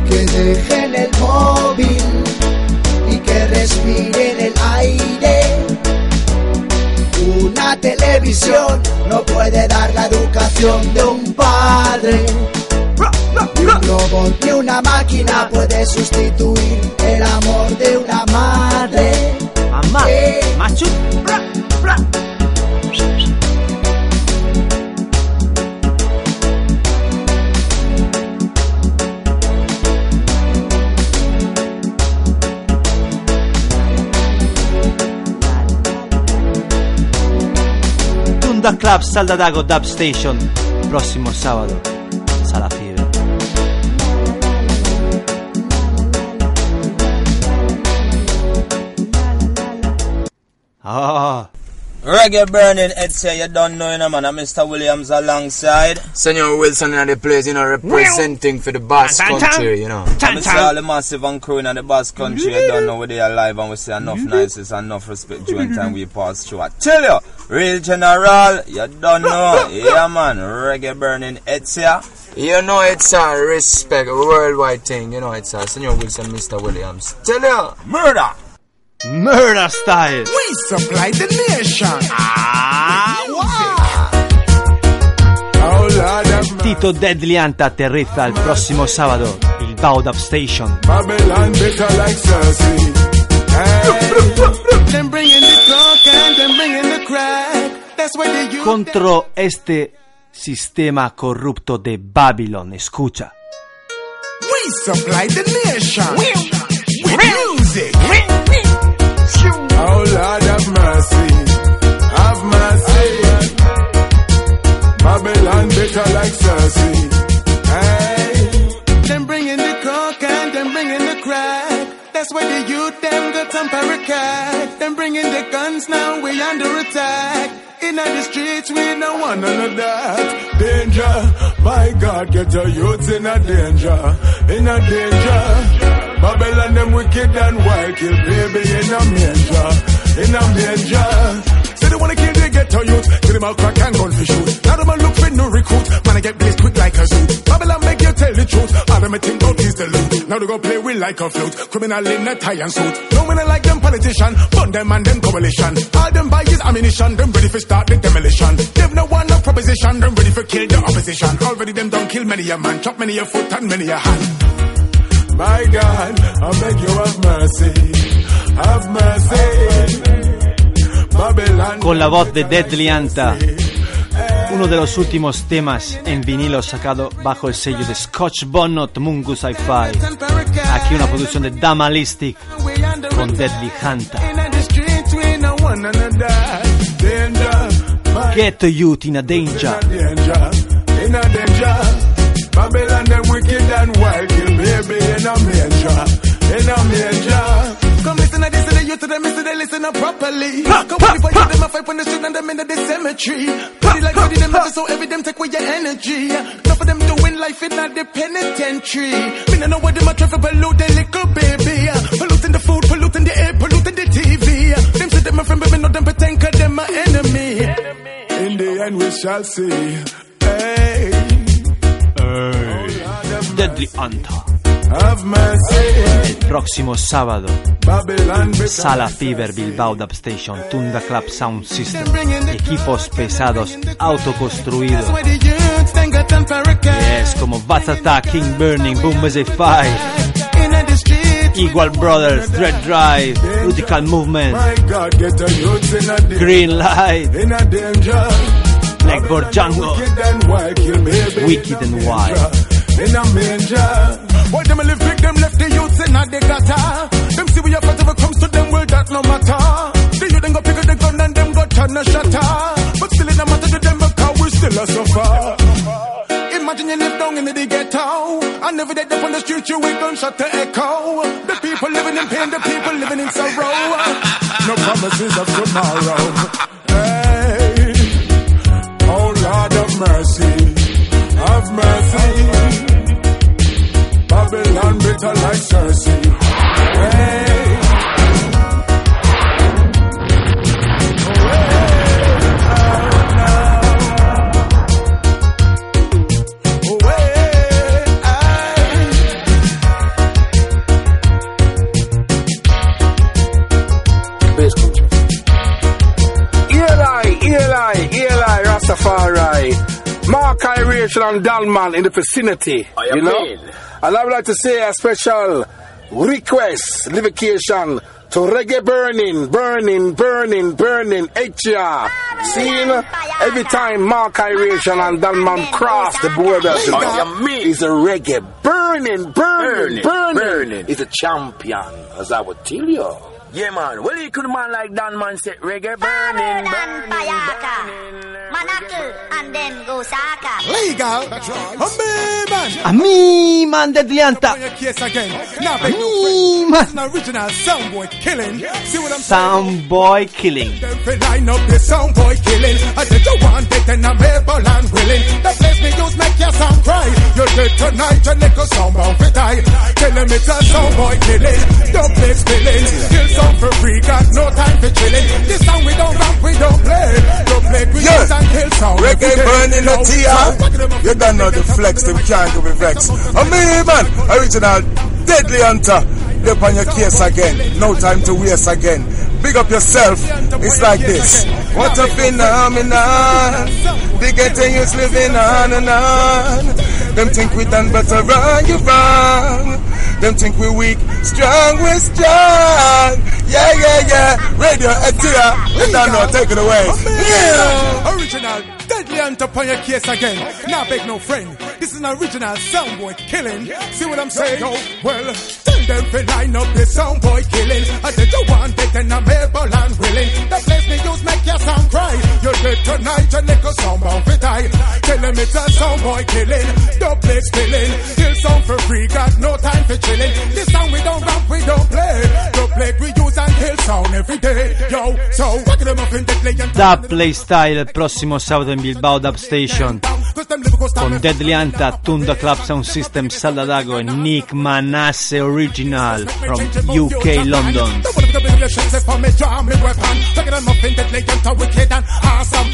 que dejen el móvil y que respiren el aire. Una televisión no puede dar la educación de un padre. Ni un robot ni una máquina puede sustituir el amor de una madre. Mamá, Eh, machu, Tunda Club Saldadago Dub Station, próximo sábado, Sala Fiebre. Ah, Reggae burning, Ed say you don't know, you know, man. I'm Mr. Williams alongside. Senor Wilson in the place, you know, representing for the Basque country, you know. I'm Mr. All the massive and crew in the Basque country. You don't know where they are live and we say enough niceness and enough respect during time we pass through. I tell you, real general, you don't know. Yeah, man. Reggae burning, Ed say. You know it's a respect, a worldwide thing, you know it's a Senor Wilson, Mr. Williams. Tell you, murder! Murder style. We supply the nation. Tito Deadly Anta aterriza el próximo sábado, il Station. Babylon bitter like Cersei. Them bringing the coke and them bringing the crack. That's why they use Contro este sistema corrupto de Babylon, escucha. We supply the nation. With music. Lord have mercy. Have mercy. Babylon bitter like Cersei. Hey. Them bringing the coke and them bringing the crack. That's why the youth them got some paracat. Them bringing the guns now we under attack. In the streets we no want none of that. Danger, my God, get your youths in a danger, in a danger. Babylon them wicked and wild, kill baby in a manger, in manger. Say they wanna kill the ghetto youth, kill them all crack and gun for shoot. Now them a look for new recruit, man I get blazed quick like a zoo. Babylon make you tell the truth, all them a think about is the loot. Now they go play with like a flute, criminal in a tie and suit. No man like them politician, fund them and them coalition. All them buy is ammunition, them ready for start the demolition. Them no one no proposition, them ready for kill the opposition. Already them don't kill many a man, chop many a foot and many a hand. My God, I beg you have mercy. Con la voz de Deadly Anta, uno de los últimos temas en vinilo sacado bajo el sello de Scotch Bonnet Mungus Hi-Fi. Aquí una producción de Damalistic con Deadly Hunter. Get youth in a danger. Babylon wicked and wild, baby in a manger. To the youth to them, listen they listen up properly. Come on, if I hear them, I fight on the street and them in the cemetery. Put it like put it them never so every them take away your energy. Enough of them doing life in the penitentiary. Me no know what them a try to pollute the little baby. Polluting the food, polluting the air, polluting the TV. Them say them a friend, but me know them pretend 'cause them my enemy. In the end we shall see. Hey. Deadly Hunter. El próximo sábado, Sala Fever Bilbao Dub Station, Tunda Club Sound System, equipos pesados autoconstruidos. That's why the youths then got on parakeet. Es como Attack, King Burning, Boom Five. Equal Brothers, Dread Drive, Rutical Movement. Green Light. Blackboard Jungle, Wicked and wild, In a manger. What them live big, them left the youths in a the gutter. Them see we fight if comes to them, well that no matter. The youth them go pick up the gun and them go turn a shutter. But still it no matter to them because we still a suffer. Imagine you live down in the ghetto And every day up on the street you with gunshot to echo The people living in pain, the people living in sorrow No promises of tomorrow Hey, oh Lord of mercy bitter like Cersei Hey Rastafari. Mark Iration and Dalman in the vicinity. you you know? mean? And I would like to say a special request, livocation to reggae burning, burning, burning, burning, HR. Seeing every time Mark Iration and Dalman cross the border, Oh, is a reggae burning, burning, Burning, burning. burning. He's a champion, as I would tell you. Yeah, man. Well, you could man like Dan Man say reggae burning, burning, burning. Manakil and then go Saka. Legal That's right man A mí, man, Deadly Hunter. your case again. Now, A beg no man. It's an original soundboy killing. See what I'm Sound Boy Killing. saying? Every line up the soundboy killing. I said you want it and I'm able and willing. The place me use make your sound cry. You're dead tonight, your little soundbound fit I. Tell them it's a soundboy killing. Don't play spilling. Kill some for free, got no time for chilling. This song we don't rap, we don't play. Don't play, we Yeah. and kill sound. Reggae burning the tea. You don't know the flex, them can't go be vex. I oh, mean, man, original deadly hunter. Up on your case again. No time to waste again. Big up yourself. It's like this. What a phenomenon. The ghetto youth living on and on. Them think we done better wrong, you wrong. Them think we weak, strong, we strong. Yeah, yeah, yeah. Radio eh, Etia. You don't know, take it away. Yeah. Original, deadly hunt upon your case again. Now beg no friend. This is an original soundboy killing. See what I'm saying? Yo, well, tell them to line up the soundboy killing. I said you want it and I'm able and willing. The place me use make your sound cry. You're dead tonight, your little soundbound fit I. Tell them it's a soundboy killing. Don't play spilling. Kill sound for free, got no time for chilling. This song we don't rap, we don't play. Don't play, we use and kill sound every day. Yo, so rock them up in deadly and Dub Playstyle il prossimo sabato in Bilbao Dub Station con Deadly Anta, Tunda Club Sound System, Saldadago e Nick Manasse Original from UK London.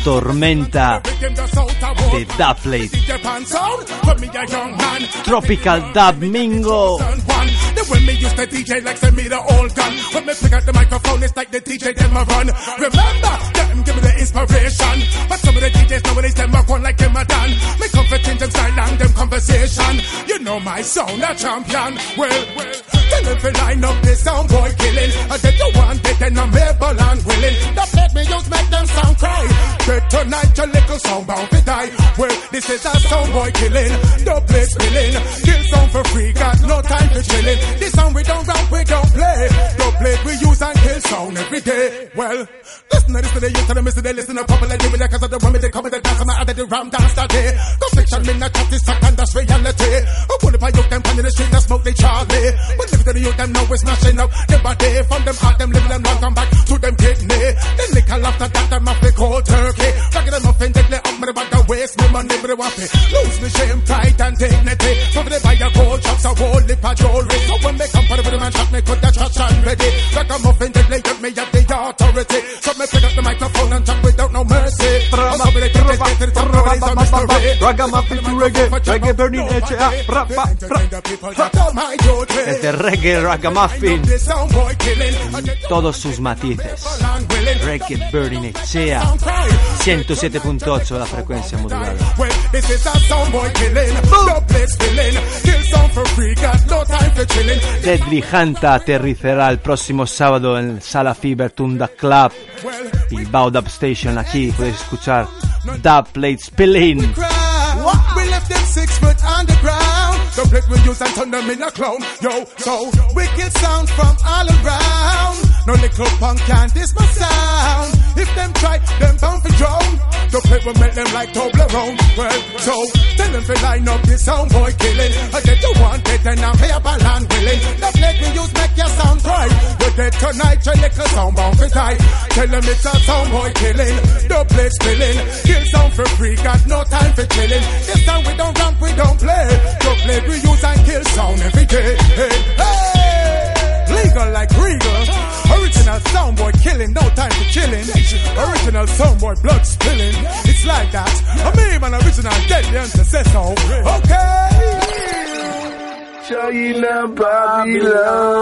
Tormenta de Dub Plate. Tropical Dub Mingo. The used to DJ like send me the old gun. When me pick up the microphone, it's like the DJ them a run. Remember, them give me the inspiration. But some of the DJs nowadays them a one like them a done. Me them conversation. You know my sound a champion. Well, well. Tell them to line up this sound boy killing. I said you want it and I'm able and willing. The let me use make them sound cry. But tonight your little sound bound to die. Well, this is a sound boy killing. The place spilling. Kill sound for free, got no time for chilling. This sound we don't round, we don't play. Don't play, we use and kill sound every day. Well, listen to this to the youth and the mister, they listen to popular living because of the women, they come in the dance and I added the ram dance that day. Confliction, me not chat this second, that's reality. I pull up a youth, them pan in the street, and smoke they Charlie. But listen to the youth, them know we're smashing up. Them body from them heart, them living them long, come back to them kidney. Then lick a after that, them off the cold turkey. Back them up and deadly up, me about the waste, me money, me the wappy. Lose me shame, pride and dignity. So for the buy a gold chops, a whole lip of jewelry. So when they come for the and shot, me put the touch and ready. Like a muffin, deadly, get me at the authority. So me pick up the microphone to mystery. Ragamuffin to reggae, reggae burning Desde reggae ragamuffin, todos sus matices. Reggae burning HA, 107.8 la frecuencia modulada. Deadly Hanta aterrizará el próximo sábado en Sala Fever Tunda Club, Bilbao Dub Station. Aquí puedes escuchar Dub Plate Spilling. We left them six foot underground. The place we use and turn them in a clown. Yo, so wicked sound from all around. No little punk can this my sound. If them try, them bound for drown. The play will make them like Toblerone. Well, so tell them to line up this sound boy killing. I get you want it and I'm here by land willing. The plate we use make your sound cry. You're dead tonight, your little sound bound for die. Tell them it's a sound boy killing. The place spilling. Kill sound for free, got no time for chilling. This time we don't ramp, we don't play. The play we use and kill sound every day. Hey, hey. Legal like regal. Original soundboy killing, no time for chilling. Original soundboy blood spilling. It's like that. I mean, an original deadly and so. Okay. China Babylon.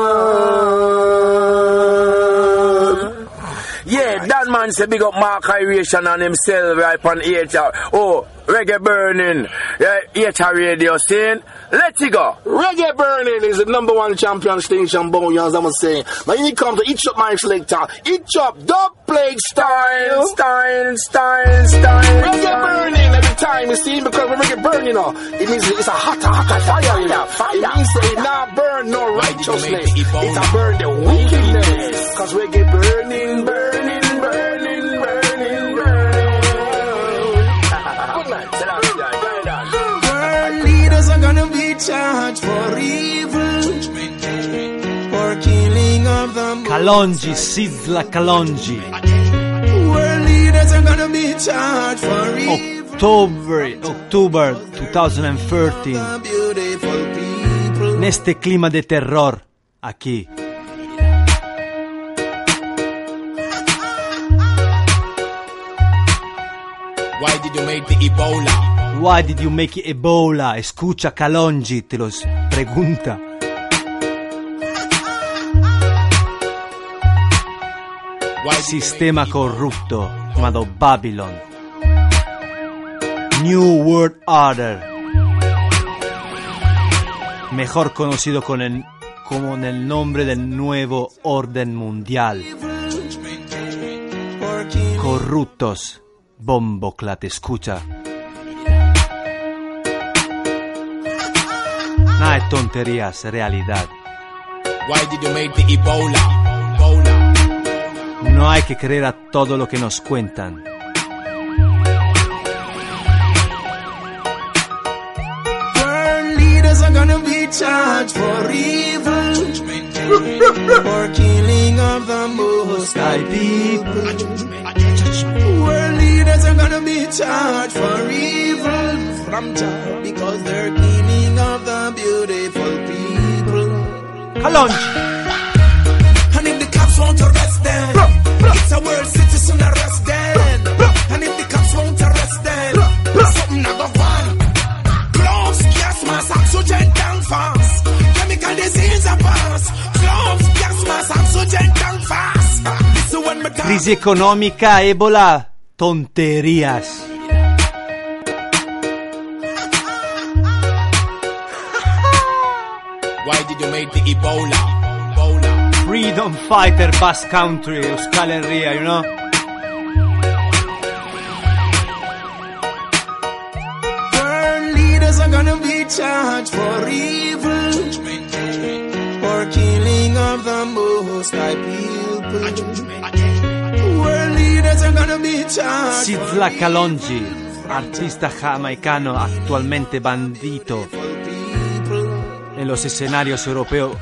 Yeah, that man say big up Mark Iration on himself right on HR. Oh, reggae burning. Yeah, HR radio scene. Let's go. Reggae Burning is the number one champion station, Bones, I'm saying. Now, when you come to each up my selector, each up, dub plague style. Style, style, style. Reggae Burning every time, you see, because when reggae burn, you know, it means it's a hotter, hotter fire, you know. It means it not burn no righteousness. It's a burn the wickedness. Because reggae burning, charged for evil, for killing of the Kalonji, Sidla Kalonji. World leaders are gonna be charged for evil. October, October 2013. Beautiful. En este clima de terror, aquí. Why did you make the Ebola? Why did you make Ebola? Escucha Kalonji, te lo s- pregunta. Sistema corrupto llamado Babylon. New World Order. Mejor conocido con el, como el nombre del nuevo orden mundial. Corruptos. Bomboclat, escucha. Nada de tonterías, realidad. Why did you make the Ebola? Ebola. No hay que creer a todo lo que nos cuentan. World leaders are gonna be charged for evil, for killing of the most high people. World leaders are gonna be charged for evil from because they're of the beautiful people. Kalonji. And if the cops won't arrest them, it's a world citizen arrest them. And if the cops won't arrest them, something not go on. Gloves, gas mask, oxygen down fast. Chemical disease a pass. Gloves, gas mask, oxygen down fast. This is when me talk. Crisi economica, Ebola, tonterías. Why did you make the Ebola? Ebola. Freedom Fighter Bass Country, Euskal Herria, you know? World leaders are gonna be charged for evil. For killing of the most high people. World leaders are gonna be charged. Sidla Kalonji, artista jamaicano actualmente bandito en los escenarios europeos,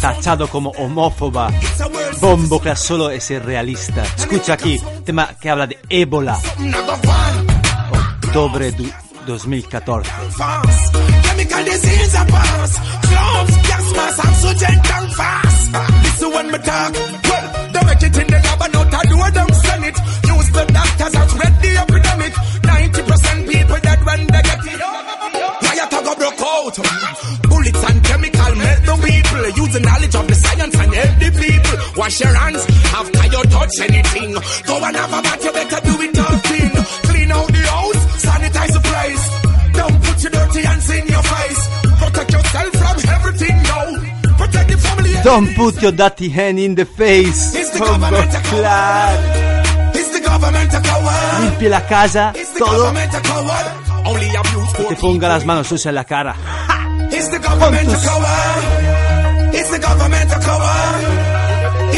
tachado como homófoba, bombo que solo es realista. Escucha aquí, tema que habla de ébola, octubre du 2014. The knowledge of the science and help the people. Wash your hands after you touch anything. Go and have a bath, you better do it all clean. Clean out the house, sanitize the place. Don't put your dirty hands in your face. Protect yourself from everything, no. Protect the family. Don't put your dirty hand in the face. It's the Bombo government a coward. It's the government a coward. Limpia la casa, It's the todo, government a coward. Only abuse y for te ponga las manos sucias en la cara. It's the government a.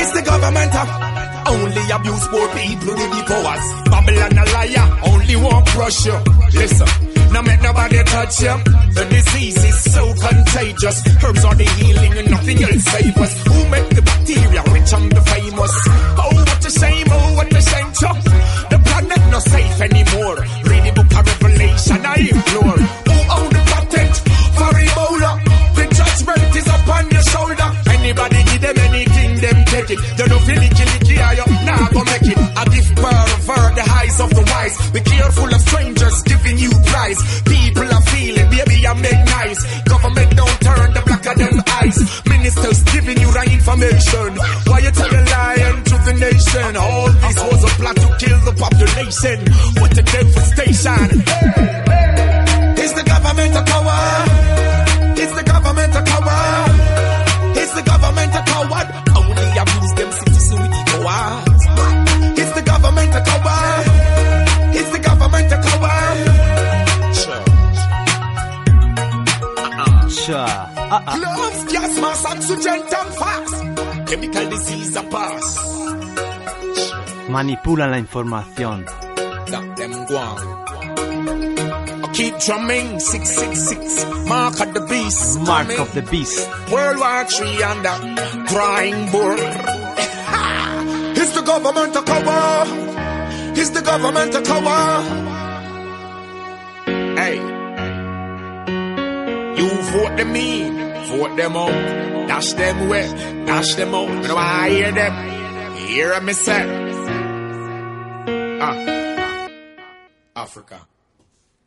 It's the government a only abuse poor people with the powers. Babylon a liar, only one crush you. Listen, now make nobody touch you. The disease is so contagious. Herbs are the healing and nothing else save us. Who make the bacteria rich and the famous? Oh, what a shame, oh, what a shame, Chuck. The planet not safe anymore. Read the book of Revelation, I implore. Be careful of strangers giving you prize. People are feeling, baby, I make nice. Government don't turn the blacker than eyes. Ministers giving you right information. Why you tell a lie to the nation? All this was a plot to kill the population. What a devastation. Is disease a. Manipulan la información. That them guan. I keep drumming, 666, mark of the beast. Mark of the beast. World War III on the drawing board. it's the government a cover? It's the government a cover? Hey, you vote them in, vote them out, dash them away, dash them out. I hear them, hear me say, ah, Africa.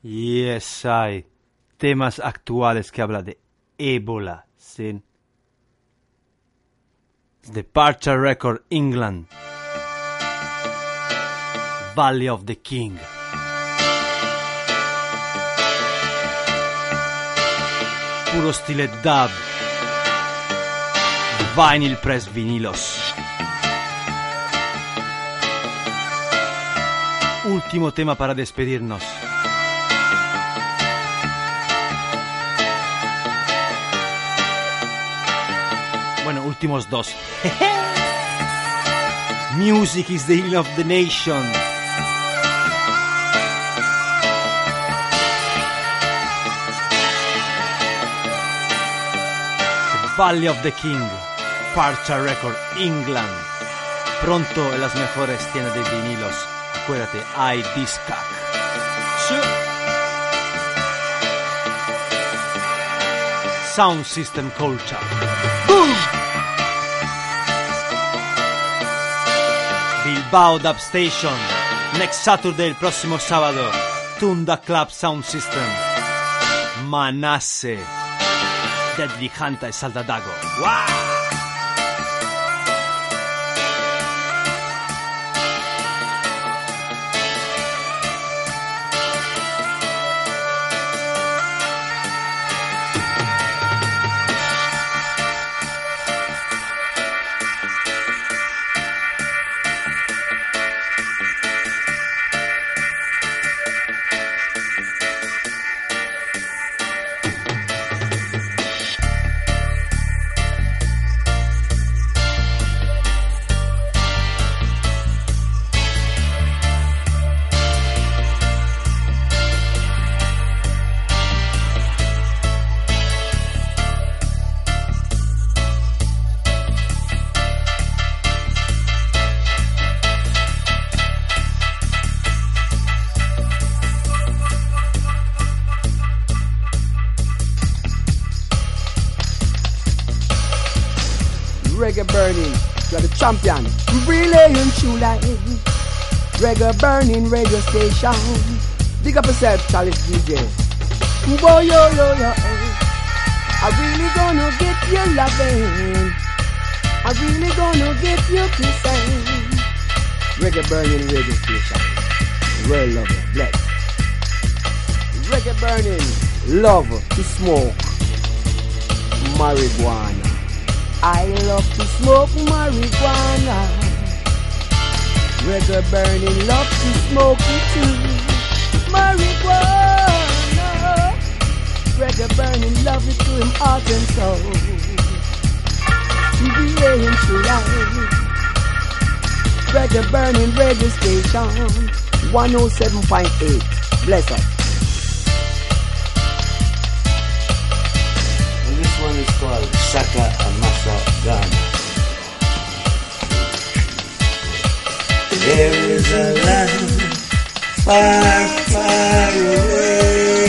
Yes, hay temas actuales que habla de ébola, ¿sí? Departure Record, England. Valley of the King. Puro stile dub. Vinyl Press Vinilos. Último tema para despedirnos. Bueno, últimos dos. Music is the healing of the nation. Valley of the King, Parcha Record, England. Pronto en las mejores tiendas de vinilos. Acuérdate, hay Discac. Sound System Culture. Boom! Bilbao Dub Station. Next Saturday, el próximo sábado. Tunda Club Sound System. Manasse. Deadly Hunter Saldadago. ¡Wow! Burning radio station. Big up yourself, Charlie DJ. Whoa, yo, yo, yo. I really gonna get you loving. I really gonna get you kissing. Reggae burning radio station. World lover, bless. Reggae burning, love to smoke marijuana. I love to smoke marijuana. Reggae burning, love to smoke it too. Marijuana. Reggae burning, love it to him heart and soul. Relay to life. Reggae burning, radio station 107.8. Bless up. And this one is called Shaka Amasa Ghana. There is a land far, far away.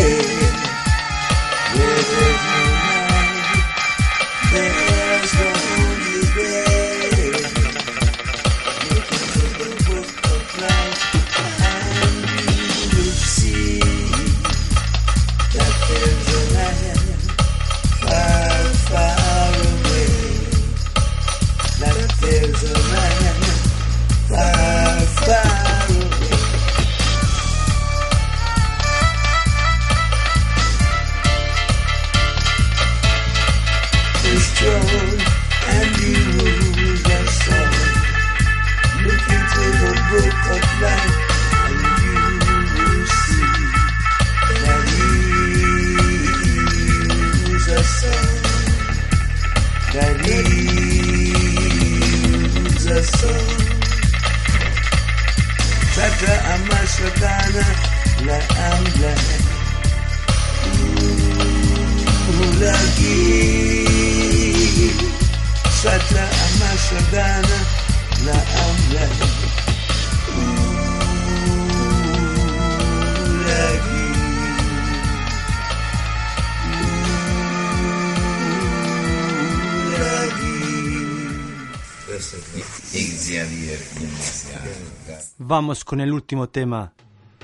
Vamos con el último tema.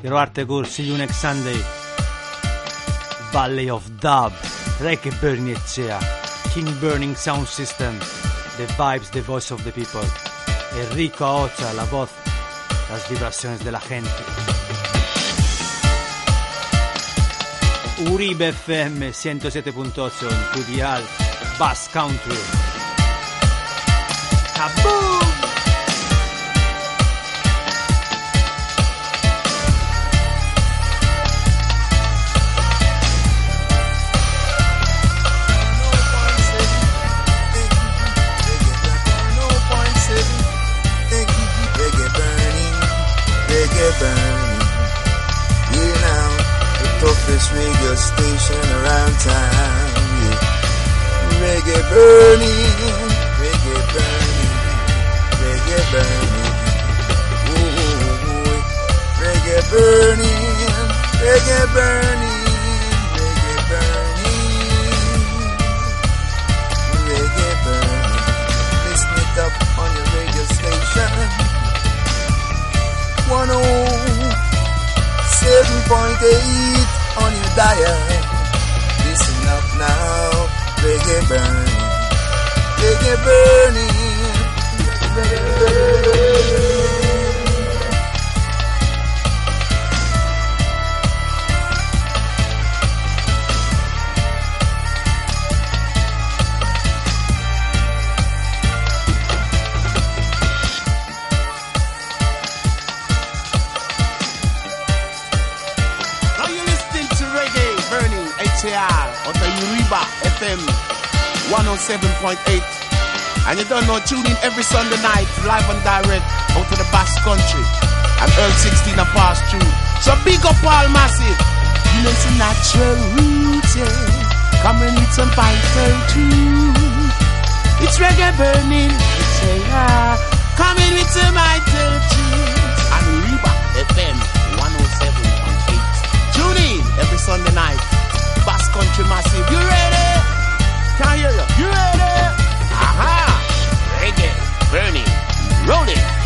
Quiero arte con See You Next Sunday. Valley of Dub. Reggae Burning Echea. King Burning Sound System. The Vibes, The Voice of the People. Enrico Aocha, la voz. Las vibraciones de la gente. Uribe FM 107.8 en tu dial. Bass Country. Kaboom! Reggae burning, reggae burning, reggae burning. Ooh, reggae burning, reggae burning, reggae burning, reggae burning. Listen it up on your radio station. 107.8 on your dial it burn. Make it burning. It burning. 107.8. And you don't know, tune in every Sunday night, live and direct, out to the Basque Country. And Earl 16 and pass through. So big up all massive. You know, it's a natural roots, yeah. Coming with some vital truth. It's reggae burning, HAR. Coming with some vital truth. And Uriba FM 107.8. Tune in every Sunday night. Bass Country Massive. You ready? Can't hear you. You ready? Aha! Reggae, burning, rolling.